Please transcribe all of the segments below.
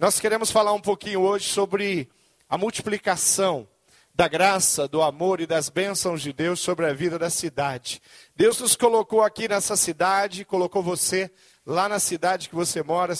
Nós queremos falar um pouquinho hoje sobre a multiplicação da graça, do amor e das bênçãos de Deus sobre a vida da cidade. Deus nos colocou aqui nessa cidade, colocou você lá na cidade que você mora,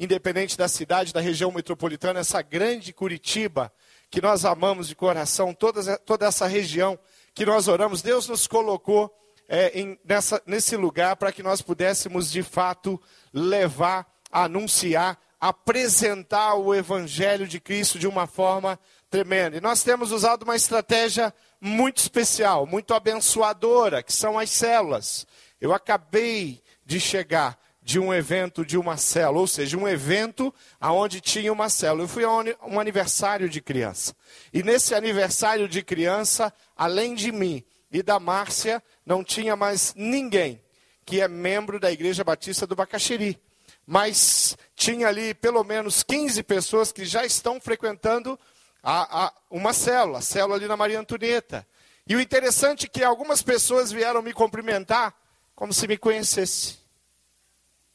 independente da cidade, da região metropolitana, essa grande Curitiba, que nós amamos de coração, toda, toda essa região que nós oramos, Deus nos colocou é, em, nessa, nesse lugar para que nós pudéssemos de fato levar, anunciar apresentar o Evangelho de Cristo de uma forma tremenda. E nós temos usado uma estratégia muito especial, muito abençoadora, que são as células. Eu acabei de chegar de um evento de uma célula, ou seja, um evento onde tinha uma célula. Eu fui a um aniversário de criança. E nesse aniversário de criança, além de mim e da Márcia, não tinha mais ninguém que é membro da Igreja Batista do Bacaxiri mas tinha ali pelo menos 15 pessoas que já estão frequentando a, a, uma célula, a célula ali na Maria Antonieta. E o interessante é que algumas pessoas vieram me cumprimentar como se me conhecesse.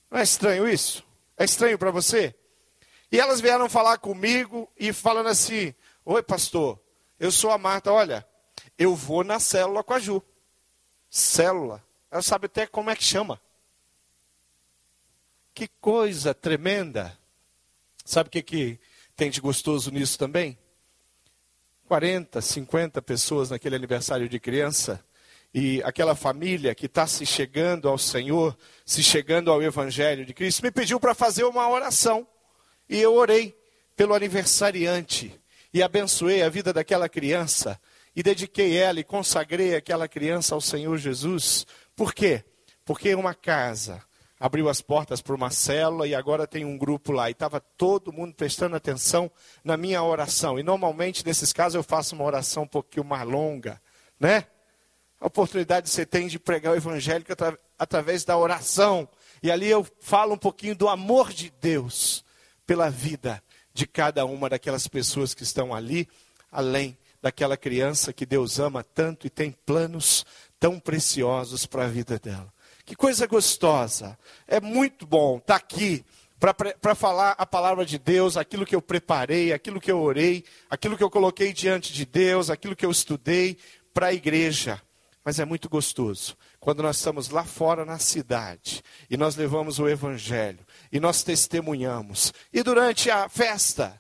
Não é estranho isso? É estranho para você? E elas vieram falar comigo e falando assim: Oi, pastor, eu sou a Marta, olha, eu vou na célula com a Ju. Célula. Ela sabe até como é que chama. Que coisa tremenda. Sabe o que, que tem de gostoso nisso também? 40, 50 pessoas naquele aniversário de criança. E aquela família que está se chegando ao Senhor, se chegando ao Evangelho de Cristo, me pediu para fazer uma oração. E eu orei pelo aniversariante. E abençoei a vida daquela criança. E dediquei ela e consagrei aquela criança ao Senhor Jesus. Por quê? Porque uma casa abriu as portas para uma célula e agora tem um grupo lá. E estava todo mundo prestando atenção na minha oração. E normalmente, nesses casos, eu faço uma oração um pouquinho mais longa, né? A oportunidade que você tem de pregar o evangelho atra através da oração. E ali eu falo um pouquinho do amor de Deus pela vida de cada uma daquelas pessoas que estão ali, além daquela criança que Deus ama tanto e tem planos tão preciosos para a vida dela. Que coisa gostosa. É muito bom estar aqui para falar a palavra de Deus, aquilo que eu preparei, aquilo que eu orei, aquilo que eu coloquei diante de Deus, aquilo que eu estudei para a igreja. Mas é muito gostoso quando nós estamos lá fora na cidade e nós levamos o evangelho e nós testemunhamos. E durante a festa,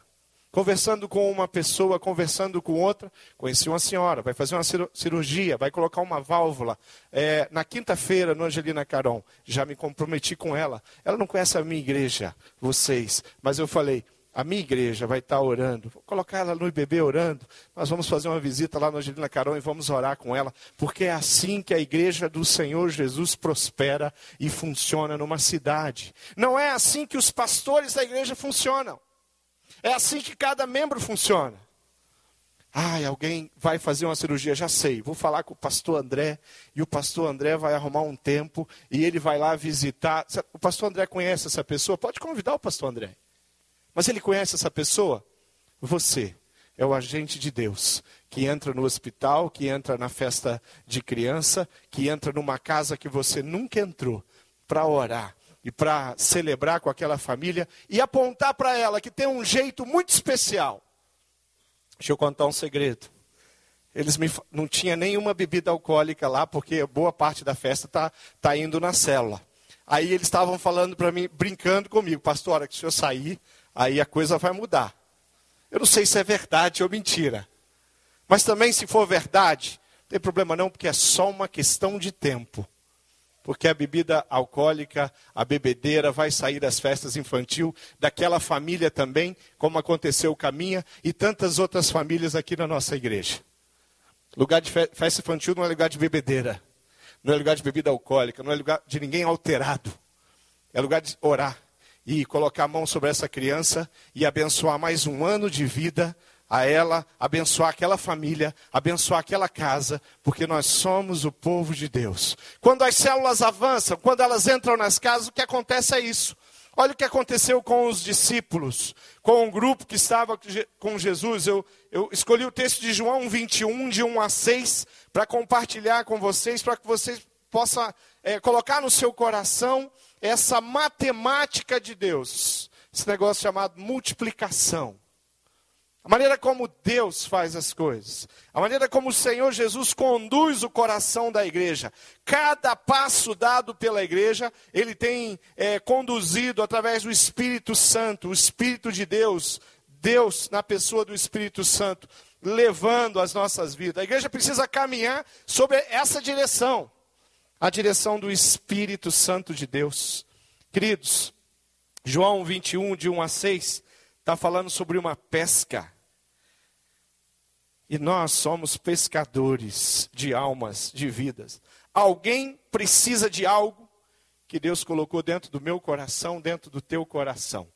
conversando com uma pessoa, conversando com outra. Conheci uma senhora, vai fazer uma cirurgia, vai colocar uma válvula. É, na quinta-feira, no Angelina Caron, já me comprometi com ela. Ela não conhece a minha igreja, vocês, mas eu falei. A minha igreja vai estar orando. Vou colocar ela no IBB orando. Nós vamos fazer uma visita lá no Angelina Caron e vamos orar com ela. Porque é assim que a igreja do Senhor Jesus prospera e funciona numa cidade. Não é assim que os pastores da igreja funcionam. É assim que cada membro funciona. Ai, alguém vai fazer uma cirurgia, já sei. Vou falar com o pastor André e o pastor André vai arrumar um tempo e ele vai lá visitar. O pastor André conhece essa pessoa? Pode convidar o pastor André. Mas ele conhece essa pessoa? Você é o agente de Deus que entra no hospital, que entra na festa de criança, que entra numa casa que você nunca entrou para orar, e para celebrar com aquela família e apontar para ela que tem um jeito muito especial. Deixa eu contar um segredo. Eles me, não tinha nenhuma bebida alcoólica lá, porque boa parte da festa está tá indo na célula. Aí eles estavam falando para mim, brincando comigo, pastor, hora que o senhor sair, aí a coisa vai mudar. Eu não sei se é verdade ou mentira. Mas também, se for verdade, não tem problema não, porque é só uma questão de tempo porque a bebida alcoólica, a bebedeira vai sair das festas infantil, daquela família também, como aconteceu com a minha e tantas outras famílias aqui na nossa igreja. Lugar de festa infantil não é lugar de bebedeira, não é lugar de bebida alcoólica, não é lugar de ninguém alterado. É lugar de orar e colocar a mão sobre essa criança e abençoar mais um ano de vida a ela, abençoar aquela família, abençoar aquela casa, porque nós somos o povo de Deus. Quando as células avançam, quando elas entram nas casas, o que acontece é isso. Olha o que aconteceu com os discípulos, com o grupo que estava com Jesus. Eu, eu escolhi o texto de João 21, de 1 a 6, para compartilhar com vocês, para que vocês possam é, colocar no seu coração essa matemática de Deus esse negócio chamado multiplicação. A maneira como Deus faz as coisas, a maneira como o Senhor Jesus conduz o coração da igreja. Cada passo dado pela igreja, ele tem é, conduzido através do Espírito Santo, o Espírito de Deus, Deus na pessoa do Espírito Santo, levando as nossas vidas. A igreja precisa caminhar sobre essa direção, a direção do Espírito Santo de Deus. Queridos, João 21, de 1 a 6 está falando sobre uma pesca. E nós somos pescadores de almas, de vidas. Alguém precisa de algo que Deus colocou dentro do meu coração, dentro do teu coração.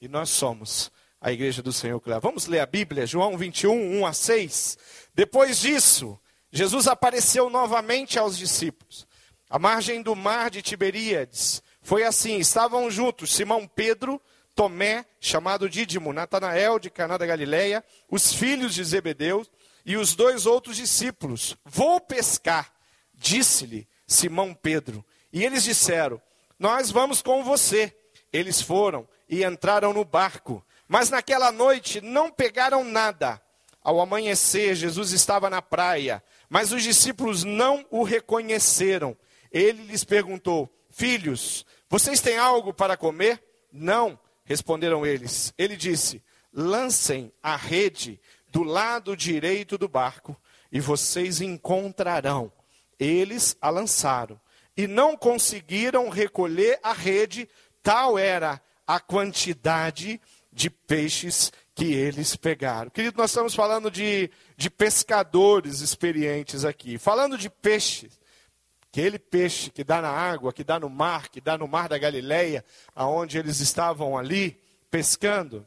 E nós somos a igreja do Senhor Vamos ler a Bíblia, João 21, 1 a 6. Depois disso, Jesus apareceu novamente aos discípulos, à margem do mar de Tiberíades. Foi assim: estavam juntos Simão Pedro Tomé, chamado Dídimo, Natanael de Caná da Galileia, os filhos de Zebedeu e os dois outros discípulos. Vou pescar, disse-lhe Simão Pedro. E eles disseram: Nós vamos com você. Eles foram e entraram no barco, mas naquela noite não pegaram nada. Ao amanhecer, Jesus estava na praia, mas os discípulos não o reconheceram. Ele lhes perguntou: Filhos, vocês têm algo para comer? Não. Responderam eles. Ele disse: Lancem a rede do lado direito do barco e vocês encontrarão. Eles a lançaram e não conseguiram recolher a rede, tal era a quantidade de peixes que eles pegaram. Querido, nós estamos falando de, de pescadores experientes aqui. Falando de peixes, Aquele peixe que dá na água, que dá no mar, que dá no mar da Galileia, aonde eles estavam ali pescando,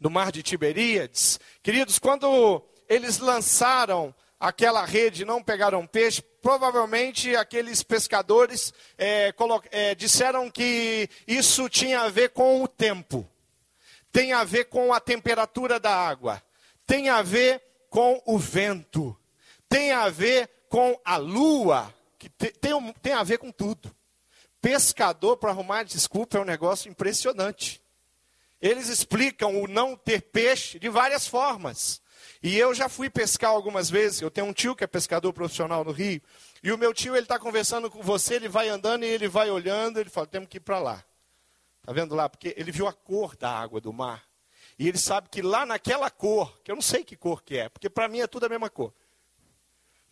no mar de Tiberíades. Queridos, quando eles lançaram aquela rede, não pegaram peixe, provavelmente aqueles pescadores é, é, disseram que isso tinha a ver com o tempo, tem a ver com a temperatura da água, tem a ver com o vento, tem a ver com a lua que tem, tem a ver com tudo. Pescador, para arrumar desculpa, é um negócio impressionante. Eles explicam o não ter peixe de várias formas. E eu já fui pescar algumas vezes. Eu tenho um tio que é pescador profissional no Rio. E o meu tio, ele está conversando com você, ele vai andando e ele vai olhando, ele fala, temos que ir para lá. Está vendo lá? Porque ele viu a cor da água do mar. E ele sabe que lá naquela cor, que eu não sei que cor que é, porque para mim é tudo a mesma cor.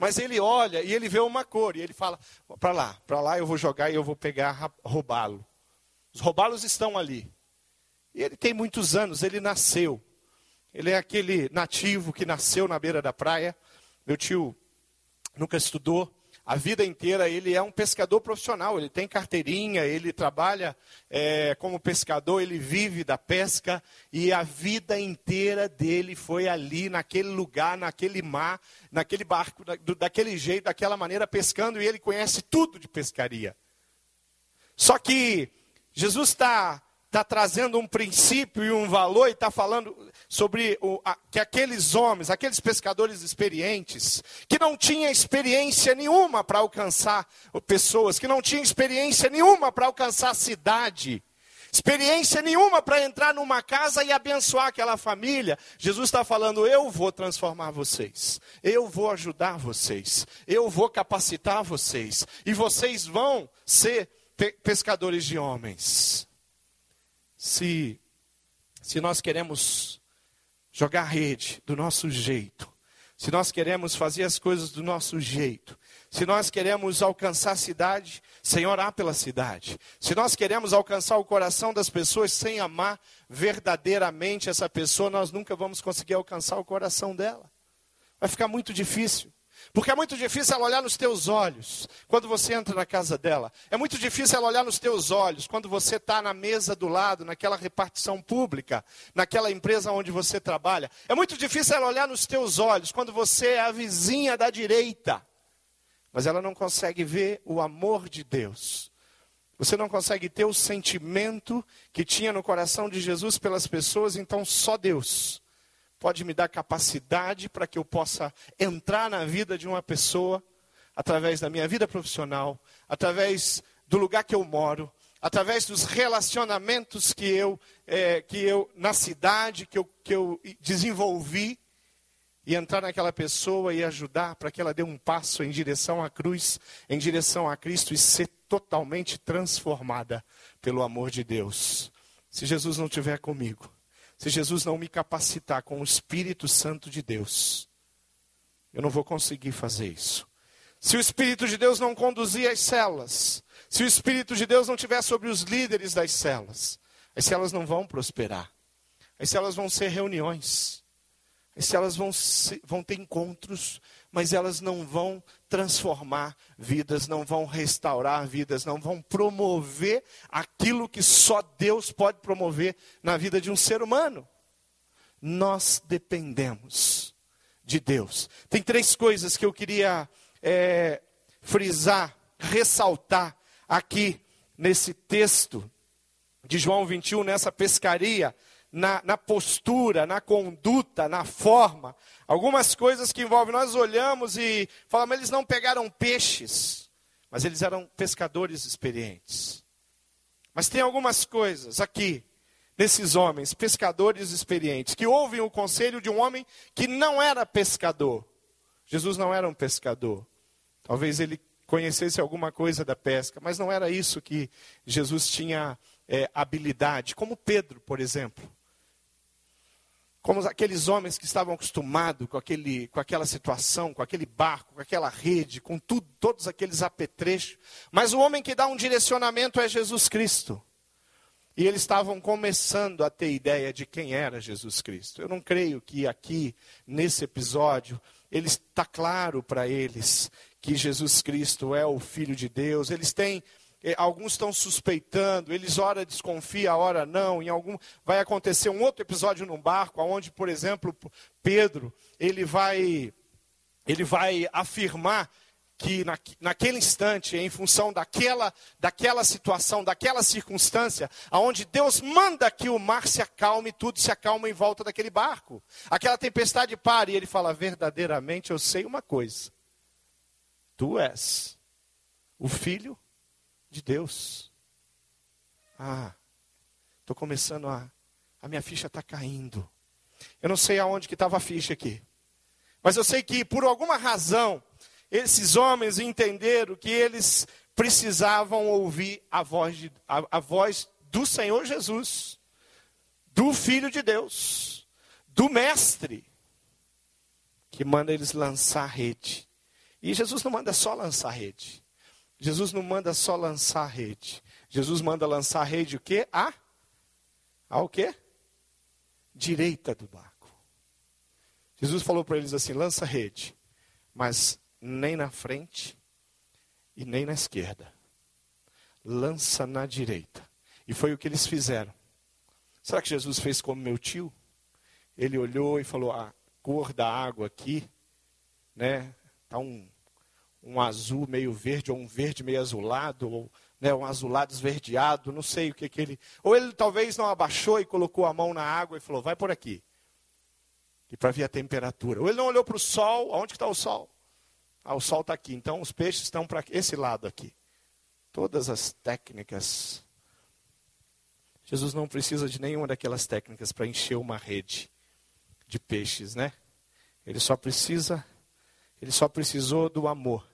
Mas ele olha e ele vê uma cor e ele fala: para lá, para lá eu vou jogar e eu vou pegar, roubá-lo. Os roubá-los estão ali. E ele tem muitos anos, ele nasceu. Ele é aquele nativo que nasceu na beira da praia. Meu tio nunca estudou, a vida inteira ele é um pescador profissional, ele tem carteirinha, ele trabalha é, como pescador, ele vive da pesca e a vida inteira dele foi ali, naquele lugar, naquele mar, naquele barco, daquele jeito, daquela maneira, pescando e ele conhece tudo de pescaria. Só que Jesus está está trazendo um princípio e um valor e está falando sobre o, a, que aqueles homens, aqueles pescadores experientes, que não tinham experiência nenhuma para alcançar pessoas, que não tinham experiência nenhuma para alcançar a cidade, experiência nenhuma para entrar numa casa e abençoar aquela família. Jesus está falando: eu vou transformar vocês, eu vou ajudar vocês, eu vou capacitar vocês, e vocês vão ser pescadores de homens se, se nós queremos jogar rede do nosso jeito, se nós queremos fazer as coisas do nosso jeito, se nós queremos alcançar a cidade sem orar pela cidade, se nós queremos alcançar o coração das pessoas sem amar verdadeiramente essa pessoa, nós nunca vamos conseguir alcançar o coração dela. Vai ficar muito difícil. Porque é muito difícil ela olhar nos teus olhos quando você entra na casa dela. É muito difícil ela olhar nos teus olhos quando você está na mesa do lado, naquela repartição pública, naquela empresa onde você trabalha. É muito difícil ela olhar nos teus olhos quando você é a vizinha da direita. Mas ela não consegue ver o amor de Deus. Você não consegue ter o sentimento que tinha no coração de Jesus pelas pessoas, então só Deus pode me dar capacidade para que eu possa entrar na vida de uma pessoa através da minha vida profissional, através do lugar que eu moro, através dos relacionamentos que eu, é, que eu na cidade, que eu, que eu desenvolvi, e entrar naquela pessoa e ajudar para que ela dê um passo em direção à cruz, em direção a Cristo e ser totalmente transformada pelo amor de Deus. Se Jesus não estiver comigo, se Jesus não me capacitar com o Espírito Santo de Deus, eu não vou conseguir fazer isso. Se o Espírito de Deus não conduzir as celas, se o Espírito de Deus não estiver sobre os líderes das celas, as celas não vão prosperar. As celas vão ser reuniões. As celas vão, vão ter encontros, mas elas não vão transformar vidas, não vão restaurar vidas, não vão promover aquilo que só Deus pode promover na vida de um ser humano. Nós dependemos de Deus. Tem três coisas que eu queria é, frisar, ressaltar aqui nesse texto de João 21, nessa pescaria, na, na, postura, na conduta, na forma. Algumas coisas que envolvem, nós olhamos e falamos, eles não pegaram peixes, mas eles eram pescadores experientes. Mas tem algumas coisas aqui, nesses homens, pescadores experientes, que ouvem o conselho de um homem que não era pescador. Jesus não era um pescador. Talvez ele conhecesse alguma coisa da pesca, mas não era isso que Jesus tinha é, habilidade, como Pedro, por exemplo. Como aqueles homens que estavam acostumados com, aquele, com aquela situação, com aquele barco, com aquela rede, com tudo, todos aqueles apetrechos. Mas o homem que dá um direcionamento é Jesus Cristo. E eles estavam começando a ter ideia de quem era Jesus Cristo. Eu não creio que aqui, nesse episódio, ele está claro para eles que Jesus Cristo é o Filho de Deus. Eles têm, alguns estão suspeitando, eles ora desconfia, ora não. Em algum vai acontecer um outro episódio num barco, onde, por exemplo, Pedro ele vai ele vai afirmar que na, naquele instante, em função daquela, daquela situação, daquela circunstância, aonde Deus manda que o mar se acalme, tudo se acalma em volta daquele barco. Aquela tempestade para e ele fala: verdadeiramente eu sei uma coisa. Tu és o filho de Deus. Ah, estou começando a. A minha ficha está caindo. Eu não sei aonde que estava a ficha aqui. Mas eu sei que por alguma razão esses homens entenderam que eles precisavam ouvir a voz, de, a, a voz do Senhor Jesus, do Filho de Deus, do Mestre, que manda eles lançar rede. E Jesus não manda só lançar rede. Jesus não manda só lançar rede. Jesus manda lançar rede o quê? A? A o quê? Direita do barco. Jesus falou para eles assim: lança rede, mas nem na frente e nem na esquerda. Lança na direita. E foi o que eles fizeram. Será que Jesus fez como meu tio? Ele olhou e falou: a cor da água aqui, né? Tá um, um azul meio verde ou um verde meio azulado ou né, um azulado esverdeado, não sei o que que ele. Ou ele talvez não abaixou e colocou a mão na água e falou: vai por aqui. E para ver a temperatura. Ou ele não olhou para o sol, aonde está o sol? Ah, o sol está aqui, então os peixes estão para esse lado aqui. Todas as técnicas. Jesus não precisa de nenhuma daquelas técnicas para encher uma rede de peixes, né? Ele só precisa, ele só precisou do amor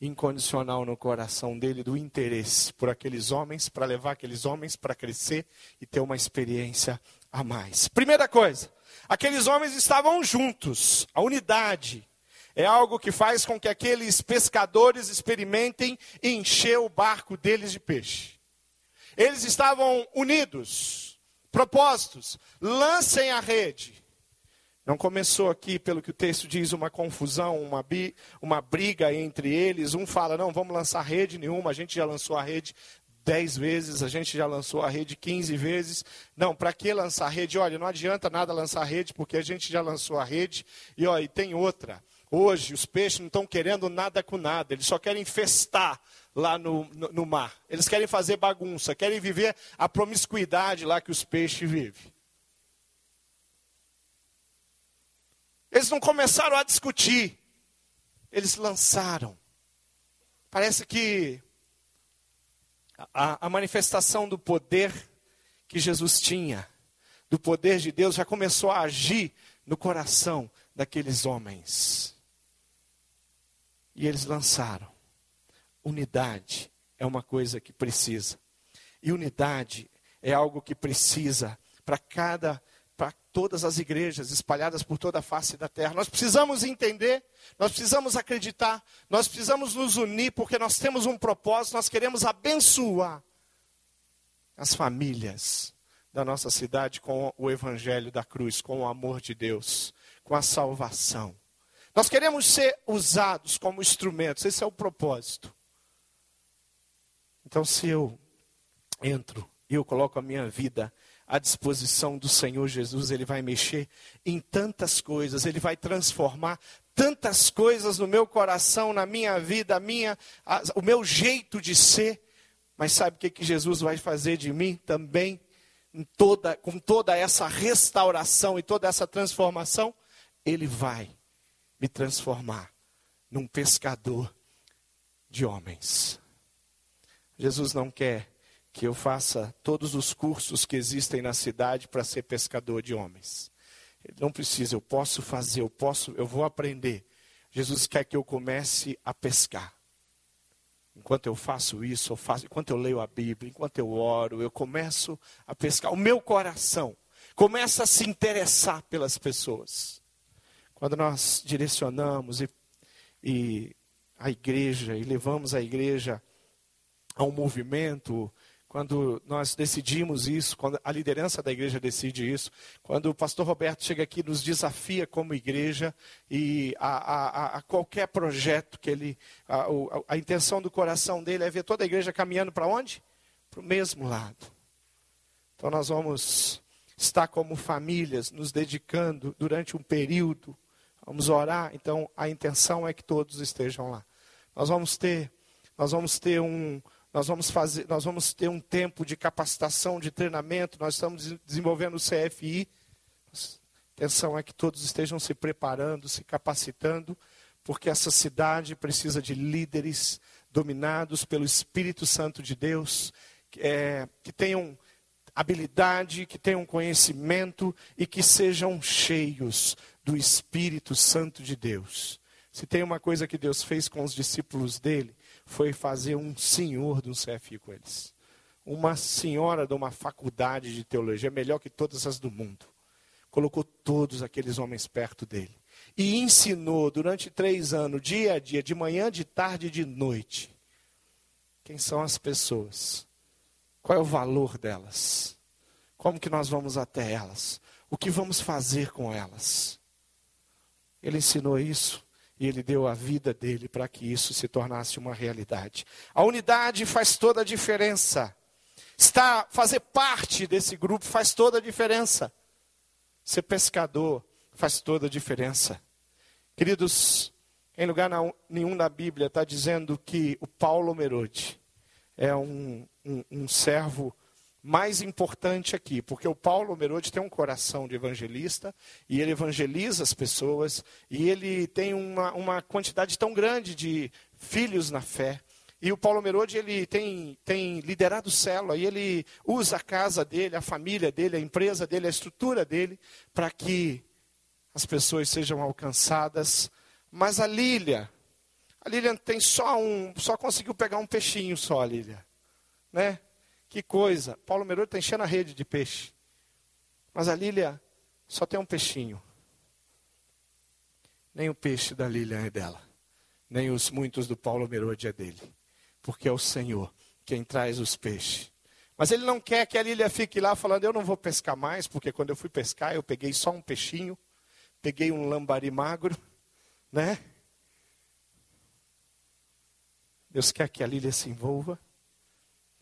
incondicional no coração dele, do interesse por aqueles homens, para levar aqueles homens para crescer e ter uma experiência a mais. Primeira coisa, aqueles homens estavam juntos, a unidade é algo que faz com que aqueles pescadores experimentem encher o barco deles de peixe. Eles estavam unidos, propósitos, lancem a rede. Não começou aqui, pelo que o texto diz, uma confusão, uma, bi, uma briga entre eles. Um fala, não, vamos lançar rede nenhuma, a gente já lançou a rede dez vezes, a gente já lançou a rede 15 vezes. Não, para que lançar rede? Olha, não adianta nada lançar rede, porque a gente já lançou a rede. E, ó, e tem outra. Hoje, os peixes não estão querendo nada com nada, eles só querem festar lá no, no, no, mar. Eles querem fazer bagunça, querem viver a promiscuidade lá que os peixes vivem. Eles não começaram a discutir, eles lançaram. Parece que a, a manifestação do poder que Jesus tinha, do poder de Deus, já começou a agir no coração daqueles homens. E eles lançaram. Unidade é uma coisa que precisa. E unidade é algo que precisa para cada para todas as igrejas espalhadas por toda a face da terra. Nós precisamos entender, nós precisamos acreditar, nós precisamos nos unir porque nós temos um propósito, nós queremos abençoar as famílias da nossa cidade com o evangelho da cruz, com o amor de Deus, com a salvação. Nós queremos ser usados como instrumentos, esse é o propósito. Então, se eu entro e eu coloco a minha vida à disposição do Senhor Jesus, Ele vai mexer em tantas coisas, Ele vai transformar tantas coisas no meu coração, na minha vida, a minha, a, o meu jeito de ser. Mas sabe o que, que Jesus vai fazer de mim também? Toda, com toda essa restauração e toda essa transformação, Ele vai me transformar num pescador de homens. Jesus não quer que eu faça todos os cursos que existem na cidade para ser pescador de homens. Ele não precisa, eu posso fazer, eu posso, eu vou aprender. Jesus quer que eu comece a pescar. Enquanto eu faço isso, eu faço, enquanto eu leio a Bíblia, enquanto eu oro, eu começo a pescar. O meu coração começa a se interessar pelas pessoas. Quando nós direcionamos e, e a igreja e levamos a igreja a um movimento, quando nós decidimos isso, quando a liderança da igreja decide isso, quando o pastor Roberto chega aqui nos desafia como igreja e a, a, a qualquer projeto que ele, a, a, intenção do coração dele é ver toda a igreja caminhando para onde? Para o mesmo lado. Então nós vamos estar como famílias nos dedicando durante um período Vamos orar, então a intenção é que todos estejam lá. Nós vamos ter, nós vamos ter um, nós vamos fazer, nós vamos ter um tempo de capacitação, de treinamento. Nós estamos desenvolvendo o CFI. A intenção é que todos estejam se preparando, se capacitando, porque essa cidade precisa de líderes dominados pelo Espírito Santo de Deus, é, que tenham habilidade, que tenham conhecimento e que sejam cheios do Espírito Santo de Deus. Se tem uma coisa que Deus fez com os discípulos dele, foi fazer um senhor de um CFI com eles. Uma senhora de uma faculdade de teologia, melhor que todas as do mundo. Colocou todos aqueles homens perto dele. E ensinou durante três anos, dia a dia, de manhã, de tarde e de noite. Quem são as pessoas? Qual é o valor delas? Como que nós vamos até elas? O que vamos fazer com elas? Ele ensinou isso e ele deu a vida dele para que isso se tornasse uma realidade. A unidade faz toda a diferença. Estar, fazer parte desse grupo faz toda a diferença. Ser pescador faz toda a diferença. Queridos, em lugar nenhum na Bíblia está dizendo que o Paulo Merode é um, um, um servo mais importante aqui, porque o Paulo Merode tem um coração de evangelista e ele evangeliza as pessoas e ele tem uma, uma quantidade tão grande de filhos na fé. E o Paulo Merode ele tem, tem liderado célula e ele usa a casa dele, a família dele, a empresa dele, a estrutura dele para que as pessoas sejam alcançadas. Mas a Lília, a Lília tem só um, só conseguiu pegar um peixinho só, a Lília, né? Que coisa. Paulo Merode está enchendo a rede de peixe. Mas a Lília só tem um peixinho. Nem o peixe da Lília é dela. Nem os muitos do Paulo Merode é dele. Porque é o Senhor quem traz os peixes. Mas ele não quer que a Lília fique lá falando, eu não vou pescar mais, porque quando eu fui pescar, eu peguei só um peixinho, peguei um lambari magro, né? Deus quer que a Lília se envolva,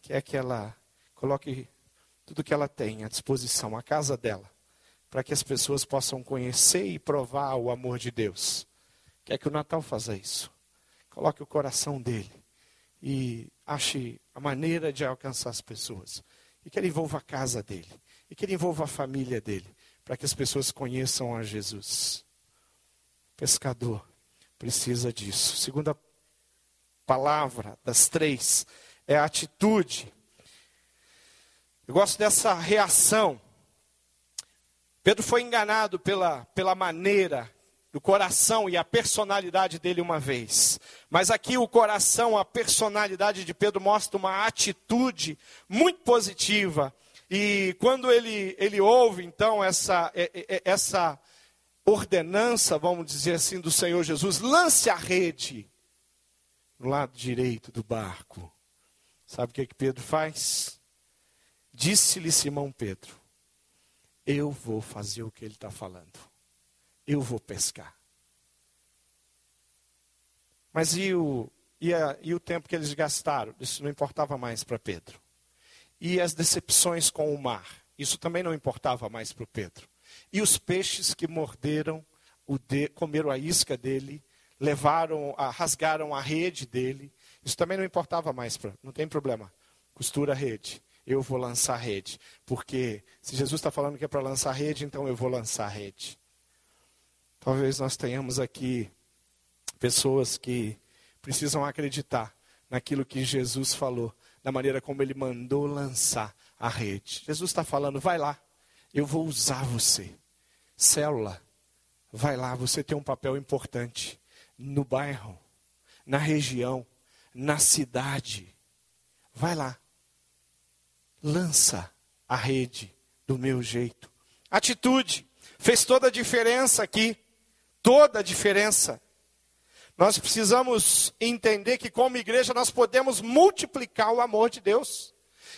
quer que ela Coloque tudo que ela tem à disposição, a casa dela, para que as pessoas possam conhecer e provar o amor de Deus. Quer que o Natal faça isso? Coloque o coração dele e ache a maneira de alcançar as pessoas. E que ele envolva a casa dele. E que ele envolva a família dele. Para que as pessoas conheçam a Jesus. Pescador precisa disso. Segunda palavra das três é a atitude. Eu gosto dessa reação. Pedro foi enganado pela, pela maneira do coração e a personalidade dele uma vez. Mas aqui o coração, a personalidade de Pedro mostra uma atitude muito positiva. E quando ele, ele ouve então essa, essa ordenança, vamos dizer assim, do Senhor Jesus, lance a rede no lado direito do barco. Sabe o que, que Pedro faz? Disse-lhe Simão Pedro: Eu vou fazer o que ele está falando. Eu vou pescar. Mas e o, e, a, e o tempo que eles gastaram? Isso não importava mais para Pedro. E as decepções com o mar? Isso também não importava mais para Pedro. E os peixes que morderam, de, comeram a isca dele, levaram, a, rasgaram a rede dele. Isso também não importava mais para. Não tem problema. Costura a rede. Eu vou lançar a rede. Porque se Jesus está falando que é para lançar a rede, então eu vou lançar a rede. Talvez nós tenhamos aqui pessoas que precisam acreditar naquilo que Jesus falou, na maneira como ele mandou lançar a rede. Jesus está falando: vai lá, eu vou usar você. Célula, vai lá, você tem um papel importante no bairro, na região, na cidade. Vai lá, lança a rede do meu jeito. Atitude, fez toda a diferença aqui, toda a diferença. Nós precisamos entender que, como igreja, nós podemos multiplicar o amor de Deus.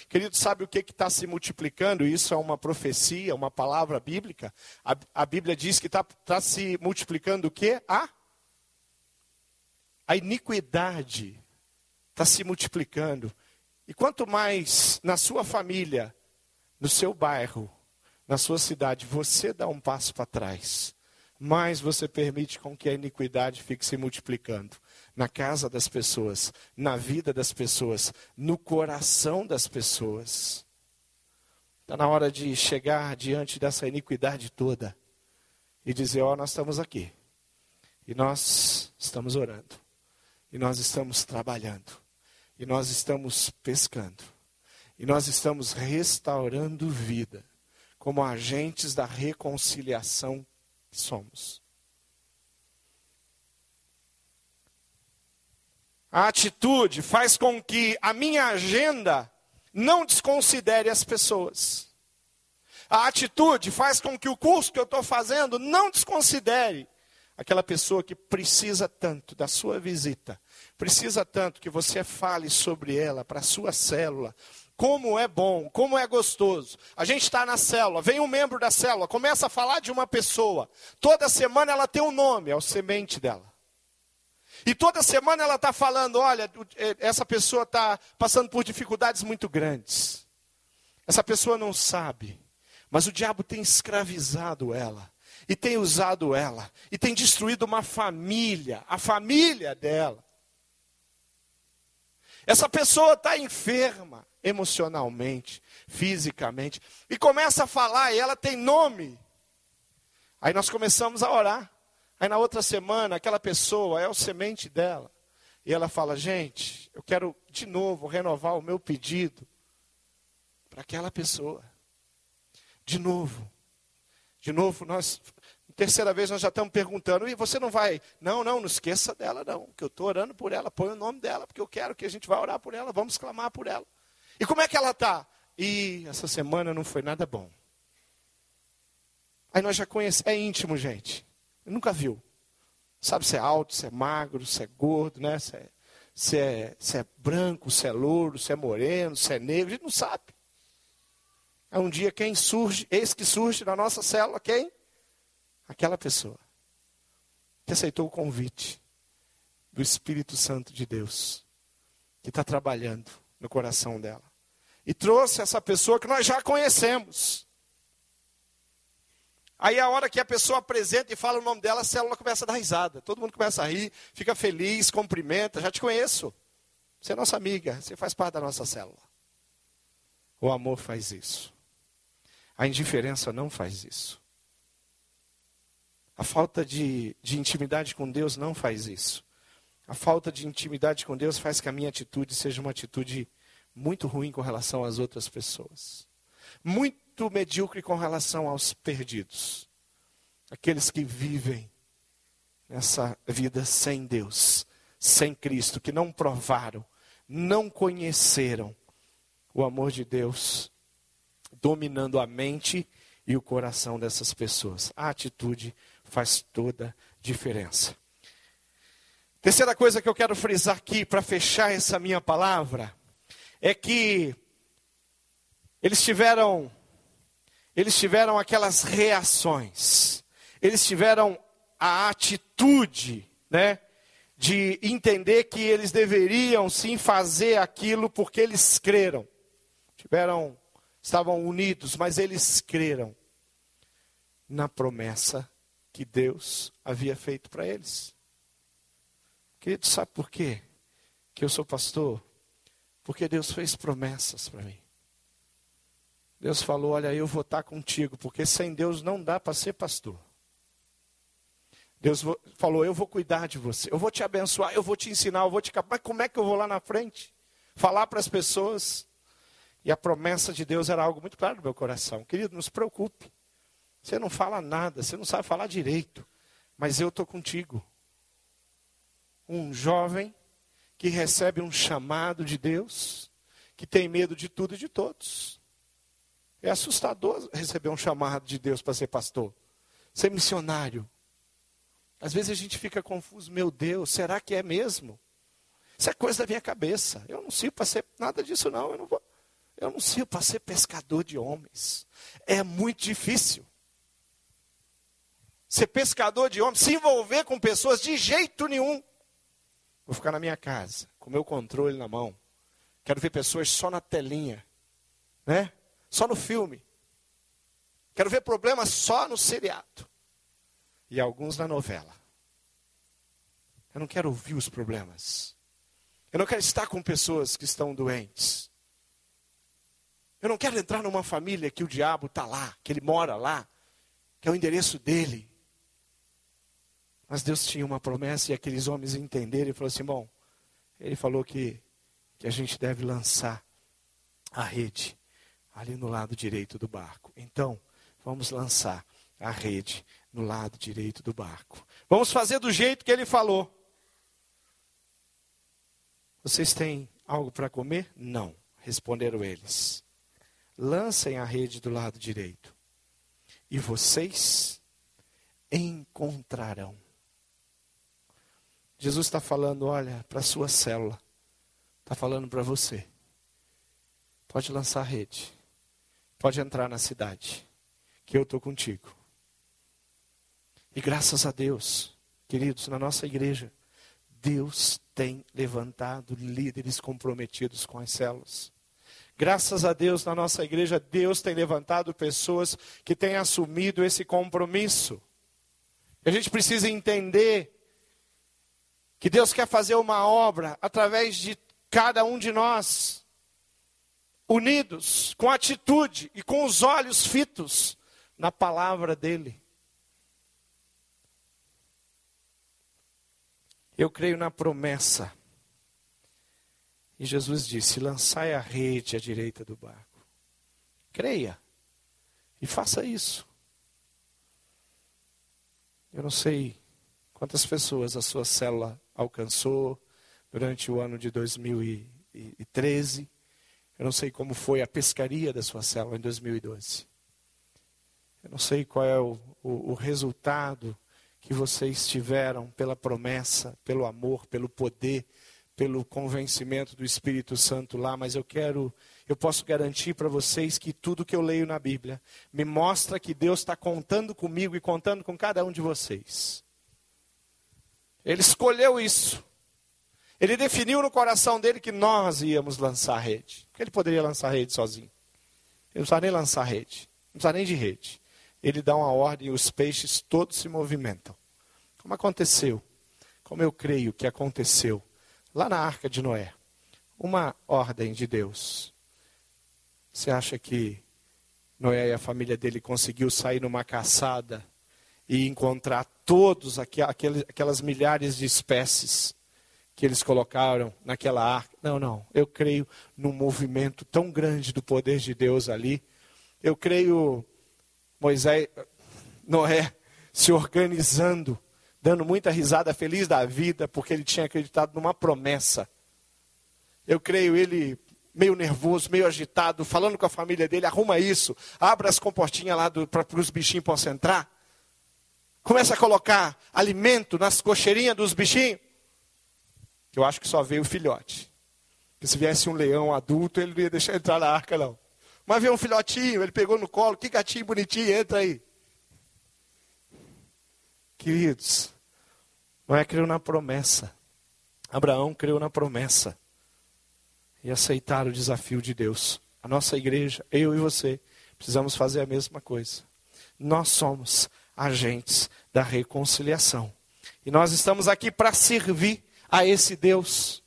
Querido, sabe o que está se multiplicando? Isso é uma profecia, uma palavra bíblica. A, a Bíblia diz que está tá se multiplicando o quê? A, a iniquidade está se multiplicando. E quanto mais na sua família, no seu bairro, na sua cidade, você dá um passo para trás, mais você permite com que a iniquidade fique se multiplicando na casa das pessoas, na vida das pessoas, no coração das pessoas. Está na hora de chegar diante dessa iniquidade toda e dizer: Ó, oh, nós estamos aqui e nós estamos orando, e nós estamos trabalhando, e nós estamos pescando, e nós estamos restaurando vida como agentes da reconciliação somos. A atitude faz com que a minha agenda não desconsidere as pessoas. A atitude faz com que o curso que eu estou fazendo não desconsidere aquela pessoa que precisa tanto da sua visita, precisa tanto que você fale sobre ela para a sua célula, como é bom, como é gostoso. A gente está na célula, vem um membro da célula, começa a falar de uma pessoa. Toda semana ela tem um nome, é o semente dela. E toda semana ela está falando: olha, é, essa pessoa está passando por dificuldades muito grandes. Essa pessoa não sabe, mas o diabo tem escravizado ela, e tem usado ela, e tem destruído uma família, a família dela. Essa pessoa está enferma, emocionalmente, fisicamente, e começa a falar, e ela tem nome. Aí nós começamos a orar. Aí na outra semana, aquela pessoa é o semente dela. E ela fala: Gente, eu quero de novo renovar o meu pedido para aquela pessoa. De novo. De novo, nós Terceira vez nós já estamos perguntando, e você não vai? Não, não, não esqueça dela, não, que eu estou orando por ela, põe o nome dela, porque eu quero que a gente vá orar por ela, vamos clamar por ela. E como é que ela está? E essa semana não foi nada bom. Aí nós já conhecemos, é íntimo, gente. Nunca viu. Sabe se é alto, se é magro, se é gordo, né? Se é, se é, se é branco, se é louro, se é moreno, se é negro, a gente não sabe. É um dia quem surge, eis que surge na nossa célula, quem? Aquela pessoa que aceitou o convite do Espírito Santo de Deus, que está trabalhando no coração dela e trouxe essa pessoa que nós já conhecemos. Aí a hora que a pessoa apresenta e fala o nome dela, a célula começa a dar risada. Todo mundo começa a rir, fica feliz, cumprimenta. Já te conheço. Você é nossa amiga, você faz parte da nossa célula. O amor faz isso. A indiferença não faz isso. A falta de, de intimidade com Deus não faz isso. A falta de intimidade com Deus faz que a minha atitude seja uma atitude muito ruim com relação às outras pessoas. Muito medíocre com relação aos perdidos. Aqueles que vivem nessa vida sem Deus, sem Cristo, que não provaram, não conheceram o amor de Deus dominando a mente e o coração dessas pessoas. A atitude faz toda diferença. Terceira coisa que eu quero frisar aqui para fechar essa minha palavra é que eles tiveram eles tiveram aquelas reações. Eles tiveram a atitude, né, de entender que eles deveriam sim fazer aquilo porque eles creram. Tiveram estavam unidos, mas eles creram na promessa que Deus havia feito para eles. Querido, sabe por quê? Que eu sou pastor? Porque Deus fez promessas para mim. Deus falou: Olha, eu vou estar contigo, porque sem Deus não dá para ser pastor. Deus falou: Eu vou cuidar de você, eu vou te abençoar, eu vou te ensinar, eu vou te capar. Mas como é que eu vou lá na frente? Falar para as pessoas. E a promessa de Deus era algo muito claro no meu coração. Querido, não se preocupe. Você não fala nada, você não sabe falar direito, mas eu estou contigo. Um jovem que recebe um chamado de Deus, que tem medo de tudo e de todos. É assustador receber um chamado de Deus para ser pastor, ser missionário. Às vezes a gente fica confuso, meu Deus, será que é mesmo? Isso é coisa da minha cabeça. Eu não sirvo para ser nada disso, não. Eu não, vou, eu não sirvo para ser pescador de homens. É muito difícil ser pescador de homens, se envolver com pessoas de jeito nenhum. Vou ficar na minha casa, com meu controle na mão. Quero ver pessoas só na telinha, né? Só no filme. Quero ver problemas só no seriado. E alguns na novela. Eu não quero ouvir os problemas. Eu não quero estar com pessoas que estão doentes. Eu não quero entrar numa família que o diabo está lá, que ele mora lá, que é o endereço dele. Mas Deus tinha uma promessa e aqueles homens entenderam e falou assim: bom, ele falou que, que a gente deve lançar a rede ali no lado direito do barco. Então, vamos lançar a rede no lado direito do barco. Vamos fazer do jeito que ele falou. Vocês têm algo para comer? Não, responderam eles. Lancem a rede do lado direito. E vocês encontrarão Jesus está falando, olha, para a sua célula. Está falando para você. Pode lançar a rede. Pode entrar na cidade. Que eu estou contigo. E graças a Deus, queridos, na nossa igreja, Deus tem levantado líderes comprometidos com as células. Graças a Deus, na nossa igreja, Deus tem levantado pessoas que têm assumido esse compromisso. A gente precisa entender que Deus quer fazer uma obra através de cada um de nós, unidos, com atitude e com os olhos fitos na palavra dEle. Eu creio na promessa. E Jesus disse: lançai a rede à direita do barco. Creia e faça isso. Eu não sei quantas pessoas a sua célula alcançou durante o ano de 2013. Eu não sei como foi a pescaria da sua célula em 2012. Eu não sei qual é o, o, o resultado que vocês tiveram pela promessa, pelo amor, pelo poder, pelo convencimento do Espírito Santo lá, mas eu quero, eu posso garantir para vocês que tudo que eu leio na Bíblia me mostra que Deus está contando comigo e contando com cada um de vocês. Ele escolheu isso. Ele definiu no coração dele que nós íamos lançar rede. Porque ele poderia lançar rede sozinho. Ele não precisa nem lançar rede. Não precisa nem de rede. Ele dá uma ordem e os peixes todos se movimentam. Como aconteceu? Como eu creio que aconteceu lá na arca de Noé. Uma ordem de Deus. Você acha que Noé e a família dele conseguiu sair numa caçada e encontrar todos aquelas milhares de espécies que eles colocaram naquela arca. Não, não. Eu creio num movimento tão grande do poder de Deus ali. Eu creio Moisés, Noé se organizando, dando muita risada feliz da vida, porque ele tinha acreditado numa promessa. Eu creio ele meio nervoso, meio agitado, falando com a família dele, arruma isso, abra as comportinhas lá para os bichinhos possam entrar. Começa a colocar alimento nas cocheirinhas dos bichinhos. Eu acho que só veio o filhote. Porque se viesse um leão adulto, ele não ia deixar entrar na arca, não. Mas veio um filhotinho, ele pegou no colo, que gatinho bonitinho, entra aí. Queridos, Noé creu na promessa. Abraão creu na promessa. E aceitaram o desafio de Deus. A nossa igreja, eu e você, precisamos fazer a mesma coisa. Nós somos agentes da reconciliação. E nós estamos aqui para servir a esse Deus.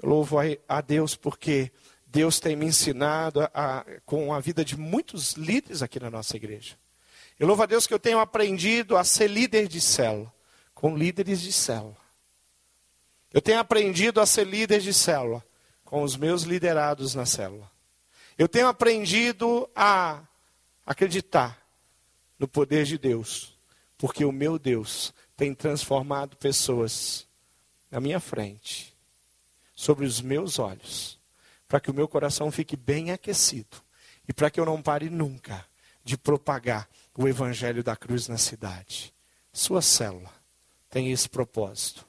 Eu louvo a Deus porque Deus tem me ensinado a, a, com a vida de muitos líderes aqui na nossa igreja. Eu louvo a Deus que eu tenho aprendido a ser líder de célula, com líderes de célula. Eu tenho aprendido a ser líder de célula, com os meus liderados na célula. Eu tenho aprendido a acreditar no poder de Deus, porque o meu Deus tem transformado pessoas na minha frente, sobre os meus olhos, para que o meu coração fique bem aquecido e para que eu não pare nunca de propagar o evangelho da cruz na cidade. Sua célula tem esse propósito.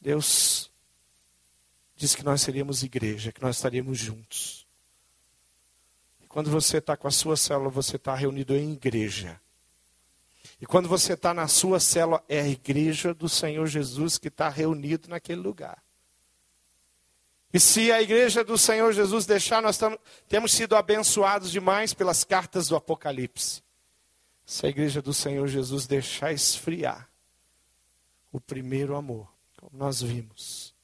Deus disse que nós seríamos igreja, que nós estaríamos juntos. Quando você está com a sua célula, você está reunido em igreja. E quando você está na sua célula, é a igreja do Senhor Jesus que está reunido naquele lugar. E se a igreja do Senhor Jesus deixar, nós tamo, temos sido abençoados demais pelas cartas do Apocalipse. Se a igreja do Senhor Jesus deixar esfriar o primeiro amor, como nós vimos,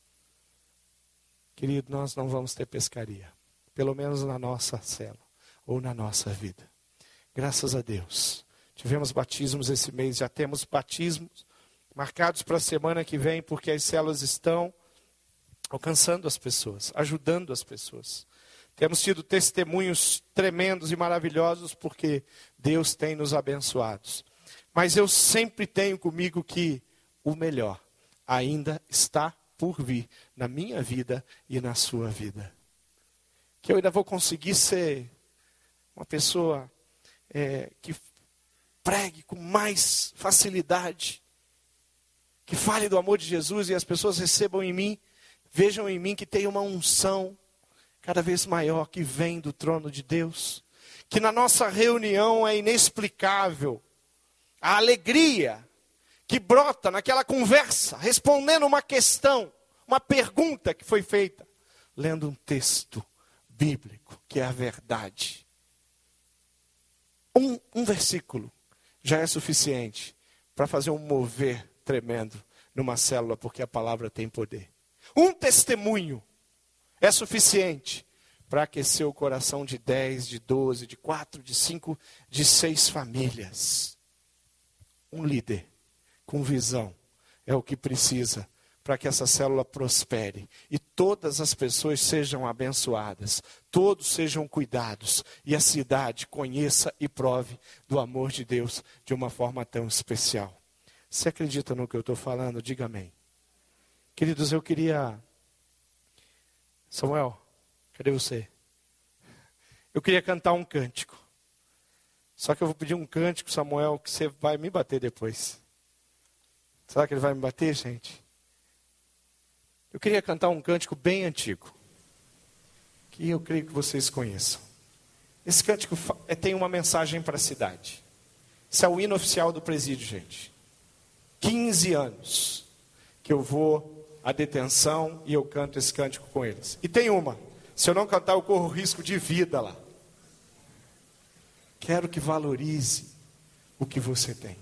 querido, nós não vamos ter pescaria, pelo menos na nossa célula ou na nossa vida. Graças a Deus. Tivemos batismos esse mês, já temos batismos marcados para a semana que vem, porque as células estão alcançando as pessoas, ajudando as pessoas. Temos tido testemunhos tremendos e maravilhosos, porque Deus tem nos abençoado. Mas eu sempre tenho comigo que o melhor ainda está por vir na minha vida e na sua vida. Que eu ainda vou conseguir ser uma pessoa é, que pregue com mais facilidade, que fale do amor de Jesus e as pessoas recebam em mim, vejam em mim que tem uma unção cada vez maior que vem do trono de Deus, que na nossa reunião é inexplicável a alegria que brota naquela conversa, respondendo uma questão, uma pergunta que foi feita, lendo um texto bíblico, que é a verdade. Um, um versículo já é suficiente para fazer um mover tremendo numa célula, porque a palavra tem poder. Um testemunho é suficiente para aquecer o coração de 10, de 12, de 4, de 5, de 6 famílias. Um líder com visão é o que precisa para que essa célula prospere e todas as pessoas sejam abençoadas, todos sejam cuidados e a cidade conheça e prove do amor de Deus de uma forma tão especial. Você acredita no que eu estou falando? Diga amém. Queridos, eu queria. Samuel, cadê você? Eu queria cantar um cântico. Só que eu vou pedir um cântico, Samuel, que você vai me bater depois. Será que ele vai me bater, gente? Eu queria cantar um cântico bem antigo, que eu creio que vocês conheçam. Esse cântico é, tem uma mensagem para a cidade. Esse é o hino oficial do presídio, gente. 15 anos que eu vou à detenção e eu canto esse cântico com eles. E tem uma: se eu não cantar, eu corro risco de vida lá. Quero que valorize o que você tem.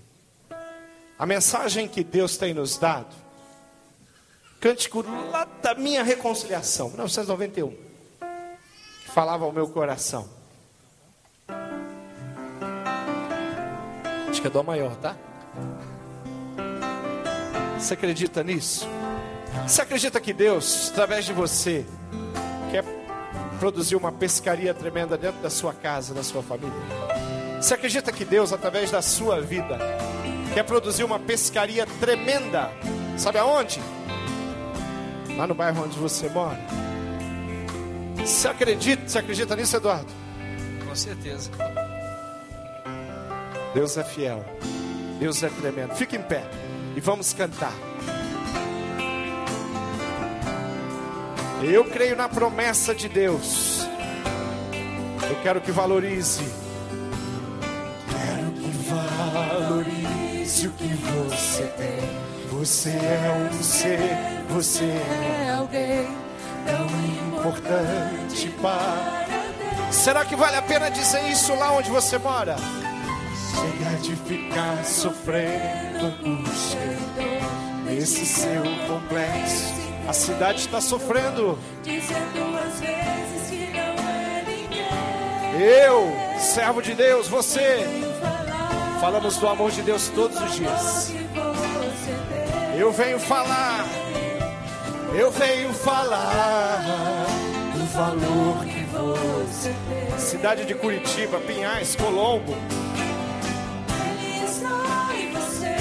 A mensagem que Deus tem nos dado cântico lá da minha reconciliação, 1991, que falava ao meu coração. Acho que é dó maior, tá? Você acredita nisso? Você acredita que Deus, através de você, quer produzir uma pescaria tremenda dentro da sua casa, da sua família? Você acredita que Deus, através da sua vida, quer produzir uma pescaria tremenda? Sabe aonde? Lá no bairro onde você mora. Você acredita, você acredita nisso, Eduardo? Com certeza. Deus é fiel. Deus é tremendo. Fique em pé e vamos cantar. Eu creio na promessa de Deus. Eu quero que valorize. Quero que valorize o que você tem. Você é um ser, você é alguém tão importante para Deus. Será que vale a pena dizer isso lá onde você mora? Chega de ficar sofrendo angústia nesse seu complexo. A cidade está sofrendo. Dizendo às vezes que não é ninguém. Eu, servo de Deus, você, falamos do amor de Deus todos os dias. Eu venho falar, eu venho falar do valor que Você tem. Cidade de Curitiba, Pinhais, Colombo, Ele está em você.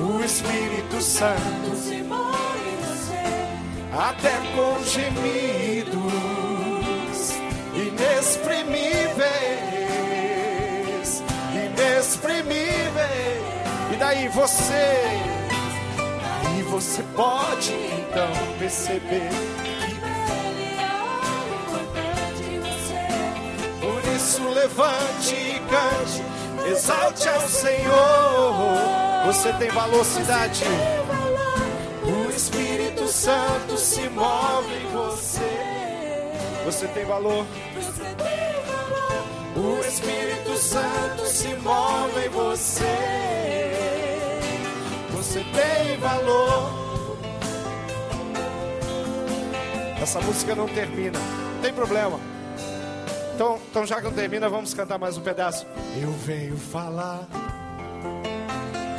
o Espírito Santo, se move em você. até com gemidos inexprimíveis, inexprimíveis. E daí você, você pode então perceber Ele é em você. Por isso levante e cante, exalte ao Senhor. Você tem valor, cidade. O Espírito Santo se move em você. Você tem valor. Você tem valor. O Espírito Santo se move em você. Você tem valor. Essa música não termina. Não tem problema. Então, então já que não termina, vamos cantar mais um pedaço. Eu venho falar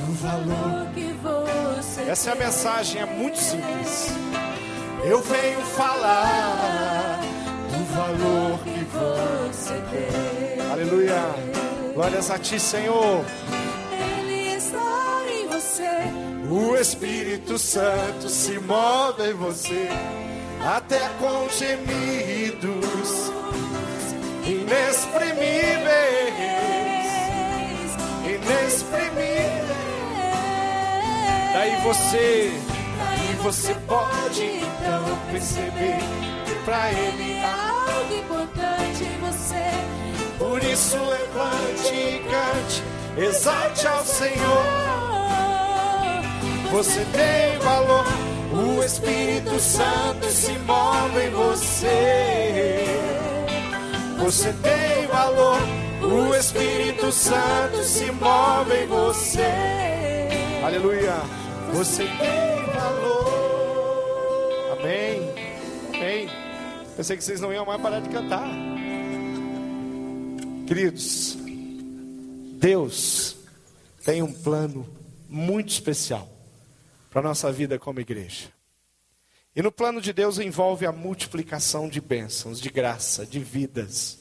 do valor. Que você Essa é a mensagem, é muito simples. Eu venho falar do valor que você tem. Aleluia. Glórias a ti, Senhor. O Espírito Santo se move em você, até com gemidos inexprimíveis. Inexprimíveis. Daí você, daí você pode então perceber que pra Ele há. Algo importante em você. Por isso levante e cante, exalte ao Senhor. Você tem valor, o Espírito Santo se move em você. Você tem valor, o Espírito Santo se move em você. Aleluia. Você tem valor. Amém. Amém. Pensei que vocês não iam mais parar de cantar. Queridos, Deus tem um plano muito especial para a nossa vida como igreja. E no plano de Deus envolve a multiplicação de bênçãos, de graça, de vidas,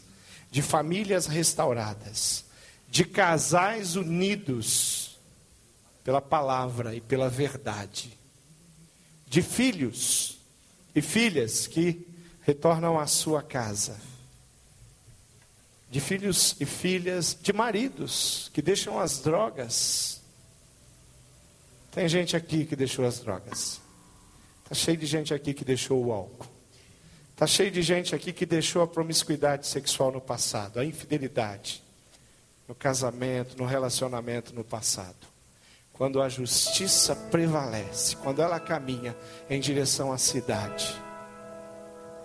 de famílias restauradas, de casais unidos pela palavra e pela verdade, de filhos e filhas que retornam à sua casa, de filhos e filhas, de maridos que deixam as drogas. Tem gente aqui que deixou as drogas. Está cheio de gente aqui que deixou o álcool. Está cheio de gente aqui que deixou a promiscuidade sexual no passado, a infidelidade no casamento, no relacionamento no passado. Quando a justiça prevalece, quando ela caminha em direção à cidade.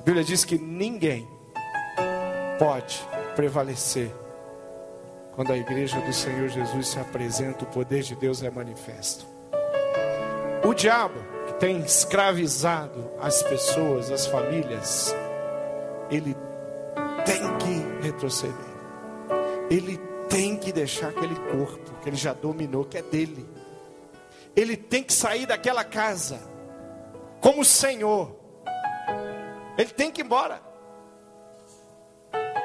A Bíblia diz que ninguém pode prevalecer quando a igreja do Senhor Jesus se apresenta, o poder de Deus é manifesto. O diabo, que tem escravizado as pessoas, as famílias, ele tem que retroceder. Ele tem que deixar aquele corpo que ele já dominou, que é dele. Ele tem que sair daquela casa. como Senhor. Ele tem que ir embora.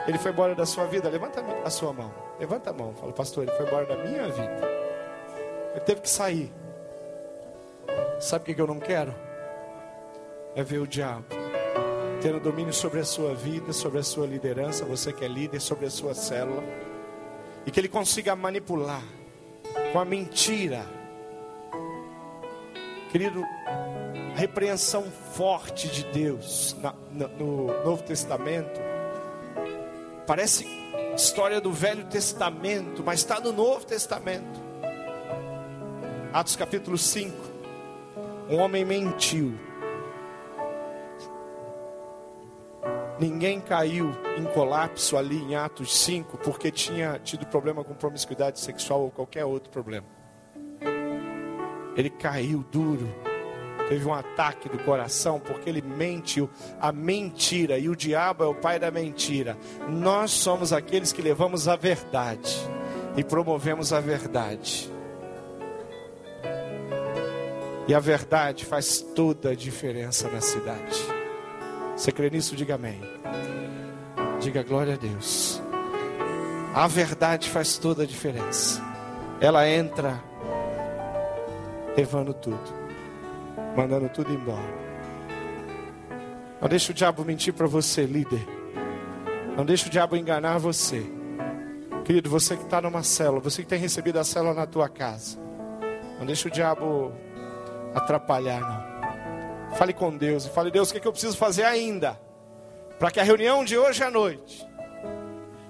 Ele foi embora da sua vida. Levanta a sua mão. Levanta a mão. Fala, pastor, ele foi embora da minha vida. Ele teve que sair. Sabe o que eu não quero? É ver o diabo tendo domínio sobre a sua vida, sobre a sua liderança, você que é líder, sobre a sua célula, e que ele consiga manipular com a mentira. Querido, a repreensão forte de Deus na, na, no Novo Testamento parece história do Velho Testamento, mas está no Novo Testamento. Atos capítulo 5. Um homem mentiu Ninguém caiu em colapso ali em Atos 5 porque tinha tido problema com promiscuidade sexual ou qualquer outro problema. Ele caiu duro. Teve um ataque do coração porque ele mentiu a mentira e o diabo é o pai da mentira. Nós somos aqueles que levamos a verdade e promovemos a verdade. E a verdade faz toda a diferença na cidade. Você crê nisso? Diga amém. Diga glória a Deus. A verdade faz toda a diferença. Ela entra levando tudo, mandando tudo embora. Não deixe o diabo mentir para você, líder. Não deixe o diabo enganar você. Querido, você que está numa célula, você que tem recebido a célula na tua casa. Não deixe o diabo atrapalhar, não. Fale com Deus e fale, Deus, o que, é que eu preciso fazer ainda? Para que a reunião de hoje à noite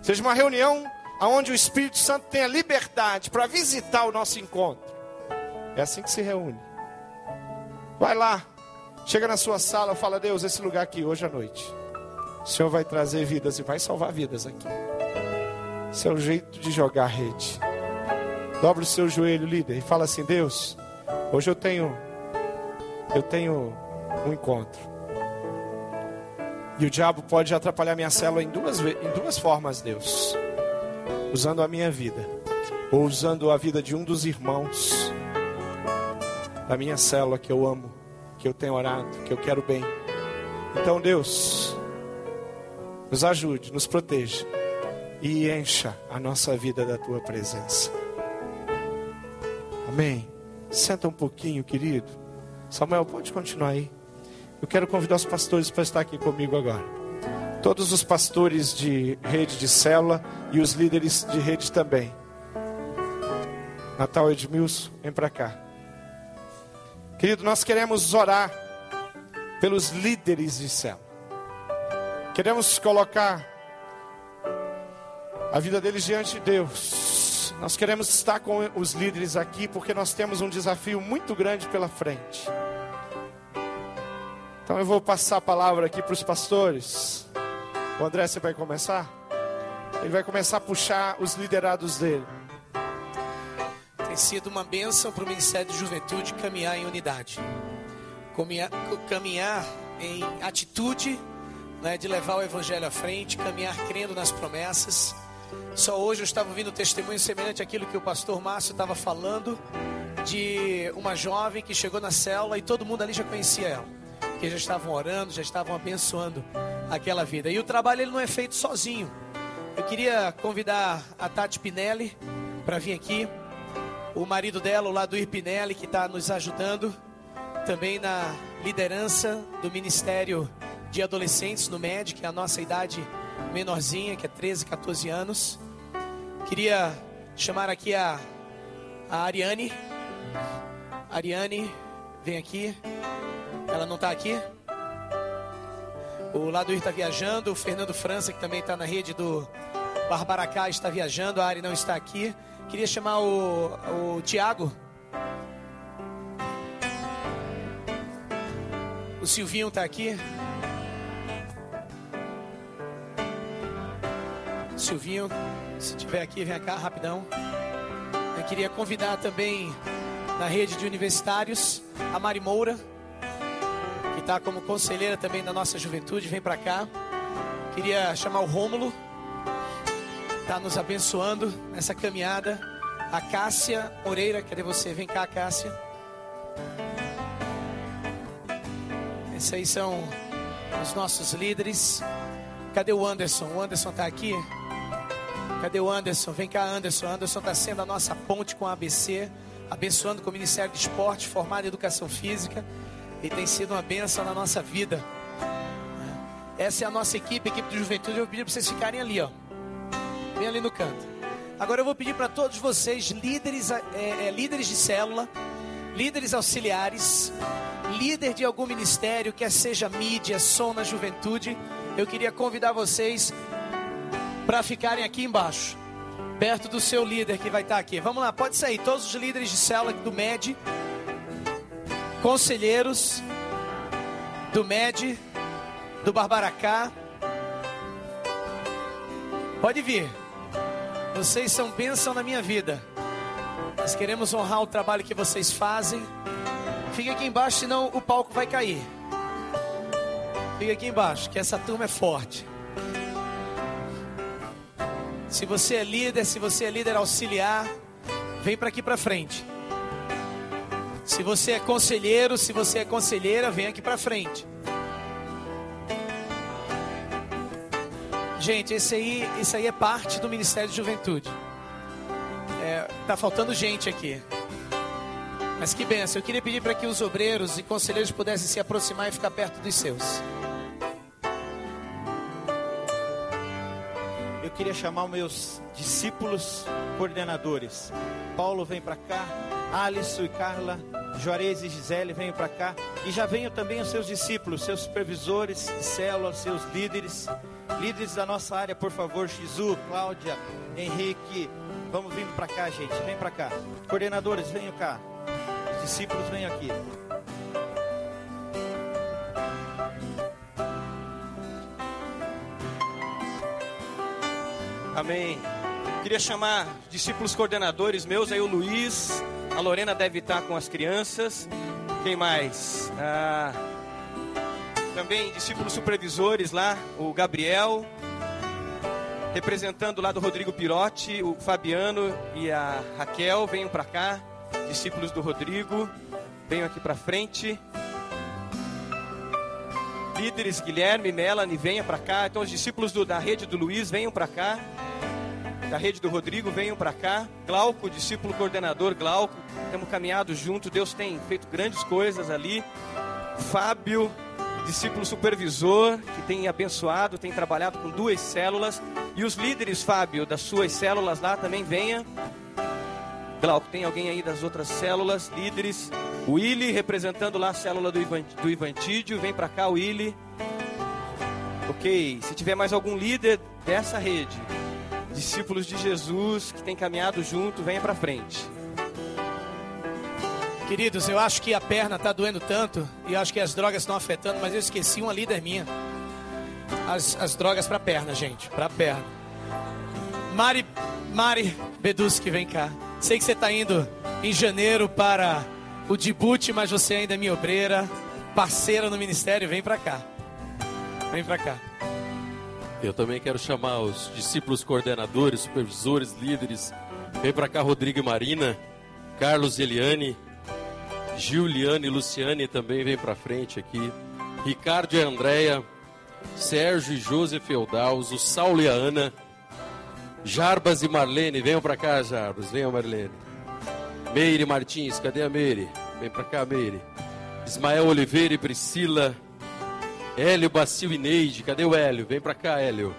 seja uma reunião onde o Espírito Santo tenha liberdade para visitar o nosso encontro. É assim que se reúne. Vai lá, chega na sua sala, fala, Deus, esse lugar aqui hoje à noite. O Senhor vai trazer vidas e vai salvar vidas aqui. Esse é o jeito de jogar a rede. Dobre o seu joelho, líder, e fala assim: Deus, hoje eu tenho, eu tenho um encontro. E o diabo pode atrapalhar minha célula em duas, em duas formas, Deus. Usando a minha vida, ou usando a vida de um dos irmãos da minha célula que eu amo, que eu tenho orado, que eu quero bem. Então, Deus, nos ajude, nos proteja e encha a nossa vida da tua presença. Amém. Senta um pouquinho, querido. Samuel, pode continuar aí. Eu quero convidar os pastores para estar aqui comigo agora. Todos os pastores de rede de célula e os líderes de rede também. Natal Edmilson, vem para cá. Querido, nós queremos orar pelos líderes de célula. Queremos colocar a vida deles diante de Deus. Nós queremos estar com os líderes aqui porque nós temos um desafio muito grande pela frente. Então eu vou passar a palavra aqui para os pastores. O André, você vai começar? Ele vai começar a puxar os liderados dele. Tem sido uma bênção para o Ministério de Juventude caminhar em unidade. Caminhar em atitude né, de levar o Evangelho à frente, caminhar crendo nas promessas. Só hoje eu estava ouvindo testemunho semelhante àquilo que o pastor Márcio estava falando, de uma jovem que chegou na célula e todo mundo ali já conhecia ela que já estavam orando, já estavam abençoando aquela vida. E o trabalho ele não é feito sozinho. Eu queria convidar a Tati Pinelli para vir aqui. O marido dela, o Laduir Pinelli, que está nos ajudando também na liderança do Ministério de Adolescentes no MED, que é a nossa idade menorzinha, que é 13, 14 anos. Queria chamar aqui a, a Ariane. Ariane, vem aqui. Ela não está aqui? O Ladoir está viajando, o Fernando França, que também está na rede do Barbaracá, está viajando, a Ari não está aqui. Queria chamar o, o Tiago. O Silvinho está aqui. Silvinho, se estiver aqui, vem cá rapidão. Eu queria convidar também na rede de universitários a Mari Moura está como conselheira também da nossa juventude, vem para cá. Queria chamar o Rômulo, está nos abençoando nessa caminhada. A Cássia Moreira, cadê você? Vem cá, Cássia. Esses aí são os nossos líderes. Cadê o Anderson? O Anderson está aqui? Cadê o Anderson? Vem cá, Anderson. Anderson está sendo a nossa ponte com a ABC, abençoando com o Ministério de Esporte, formado em Educação Física. E tem sido uma bênção na nossa vida. Essa é a nossa equipe, equipe de juventude. Eu vou pedir para vocês ficarem ali, ó. Bem ali no canto. Agora eu vou pedir para todos vocês, líderes, é, é, líderes de célula, líderes auxiliares, líder de algum ministério, quer seja mídia, som na juventude, eu queria convidar vocês para ficarem aqui embaixo, perto do seu líder que vai estar aqui. Vamos lá, pode sair, todos os líderes de célula do MED, conselheiros do MED, do Barbaracá. Pode vir. Vocês são bênção na minha vida. Nós queremos honrar o trabalho que vocês fazem. Fica aqui embaixo, senão o palco vai cair. Fica aqui embaixo, que essa turma é forte. Se você é líder, se você é líder auxiliar, vem para aqui para frente. Se você é conselheiro, se você é conselheira, vem aqui para frente. Gente, esse aí, isso aí é parte do Ministério de Juventude. É, tá faltando gente aqui. Mas que benção. Eu queria pedir para que os obreiros e conselheiros pudessem se aproximar e ficar perto dos seus. Queria chamar meus discípulos coordenadores. Paulo vem para cá, Alisson e Carla, Juarez e Gisele vêm para cá. E já venham também os seus discípulos, seus supervisores de célula, seus líderes. Líderes da nossa área, por favor, Xizu, Cláudia, Henrique. Vamos vindo para cá, gente. Vem para cá. Coordenadores, venham cá. Os discípulos, venham aqui. Amém. Queria chamar discípulos coordenadores meus, aí o Luiz, a Lorena deve estar com as crianças. Quem mais? Ah, também discípulos supervisores lá, o Gabriel, representando lá do Rodrigo Pirotti, o Fabiano e a Raquel, venham para cá. Discípulos do Rodrigo, venham aqui para frente. Líderes Guilherme, Melanie, venham para cá. Então os discípulos do, da rede do Luiz, venham para cá da rede do Rodrigo, venham para cá. Glauco, discípulo coordenador Glauco, temos caminhado junto, Deus tem feito grandes coisas ali. Fábio, discípulo supervisor, que tem abençoado, tem trabalhado com duas células. E os líderes, Fábio, das suas células lá também venha. Glauco, tem alguém aí das outras células, líderes? Willy, representando lá a célula do, Ivan, do Ivantídio, vem para cá, Willy. Ok, se tiver mais algum líder dessa rede, discípulos de Jesus que têm caminhado junto, venha para frente. Queridos, eu acho que a perna está doendo tanto e acho que as drogas estão afetando, mas eu esqueci uma líder minha. As, as drogas para perna, gente, para perna. Mari, Mari Beduski, vem cá. Sei que você está indo em janeiro para o Djibouti, mas você ainda é minha obreira, parceira no ministério, vem para cá. Vem para cá. Eu também quero chamar os discípulos coordenadores, supervisores, líderes. Vem para cá, Rodrigo e Marina, Carlos e Eliane, Giuliane e Luciane também vem para frente aqui. Ricardo e Andréia, Sérgio e Joseph Eudalz, o Saulo e a Ana, Jarbas e Marlene, venham para cá, Jarbas, venham Marlene. Meire Martins, cadê a Meire? Vem para cá, Meire. Ismael Oliveira e Priscila, Hélio, Bacil e Neide. Cadê o Hélio? Vem pra cá, Hélio.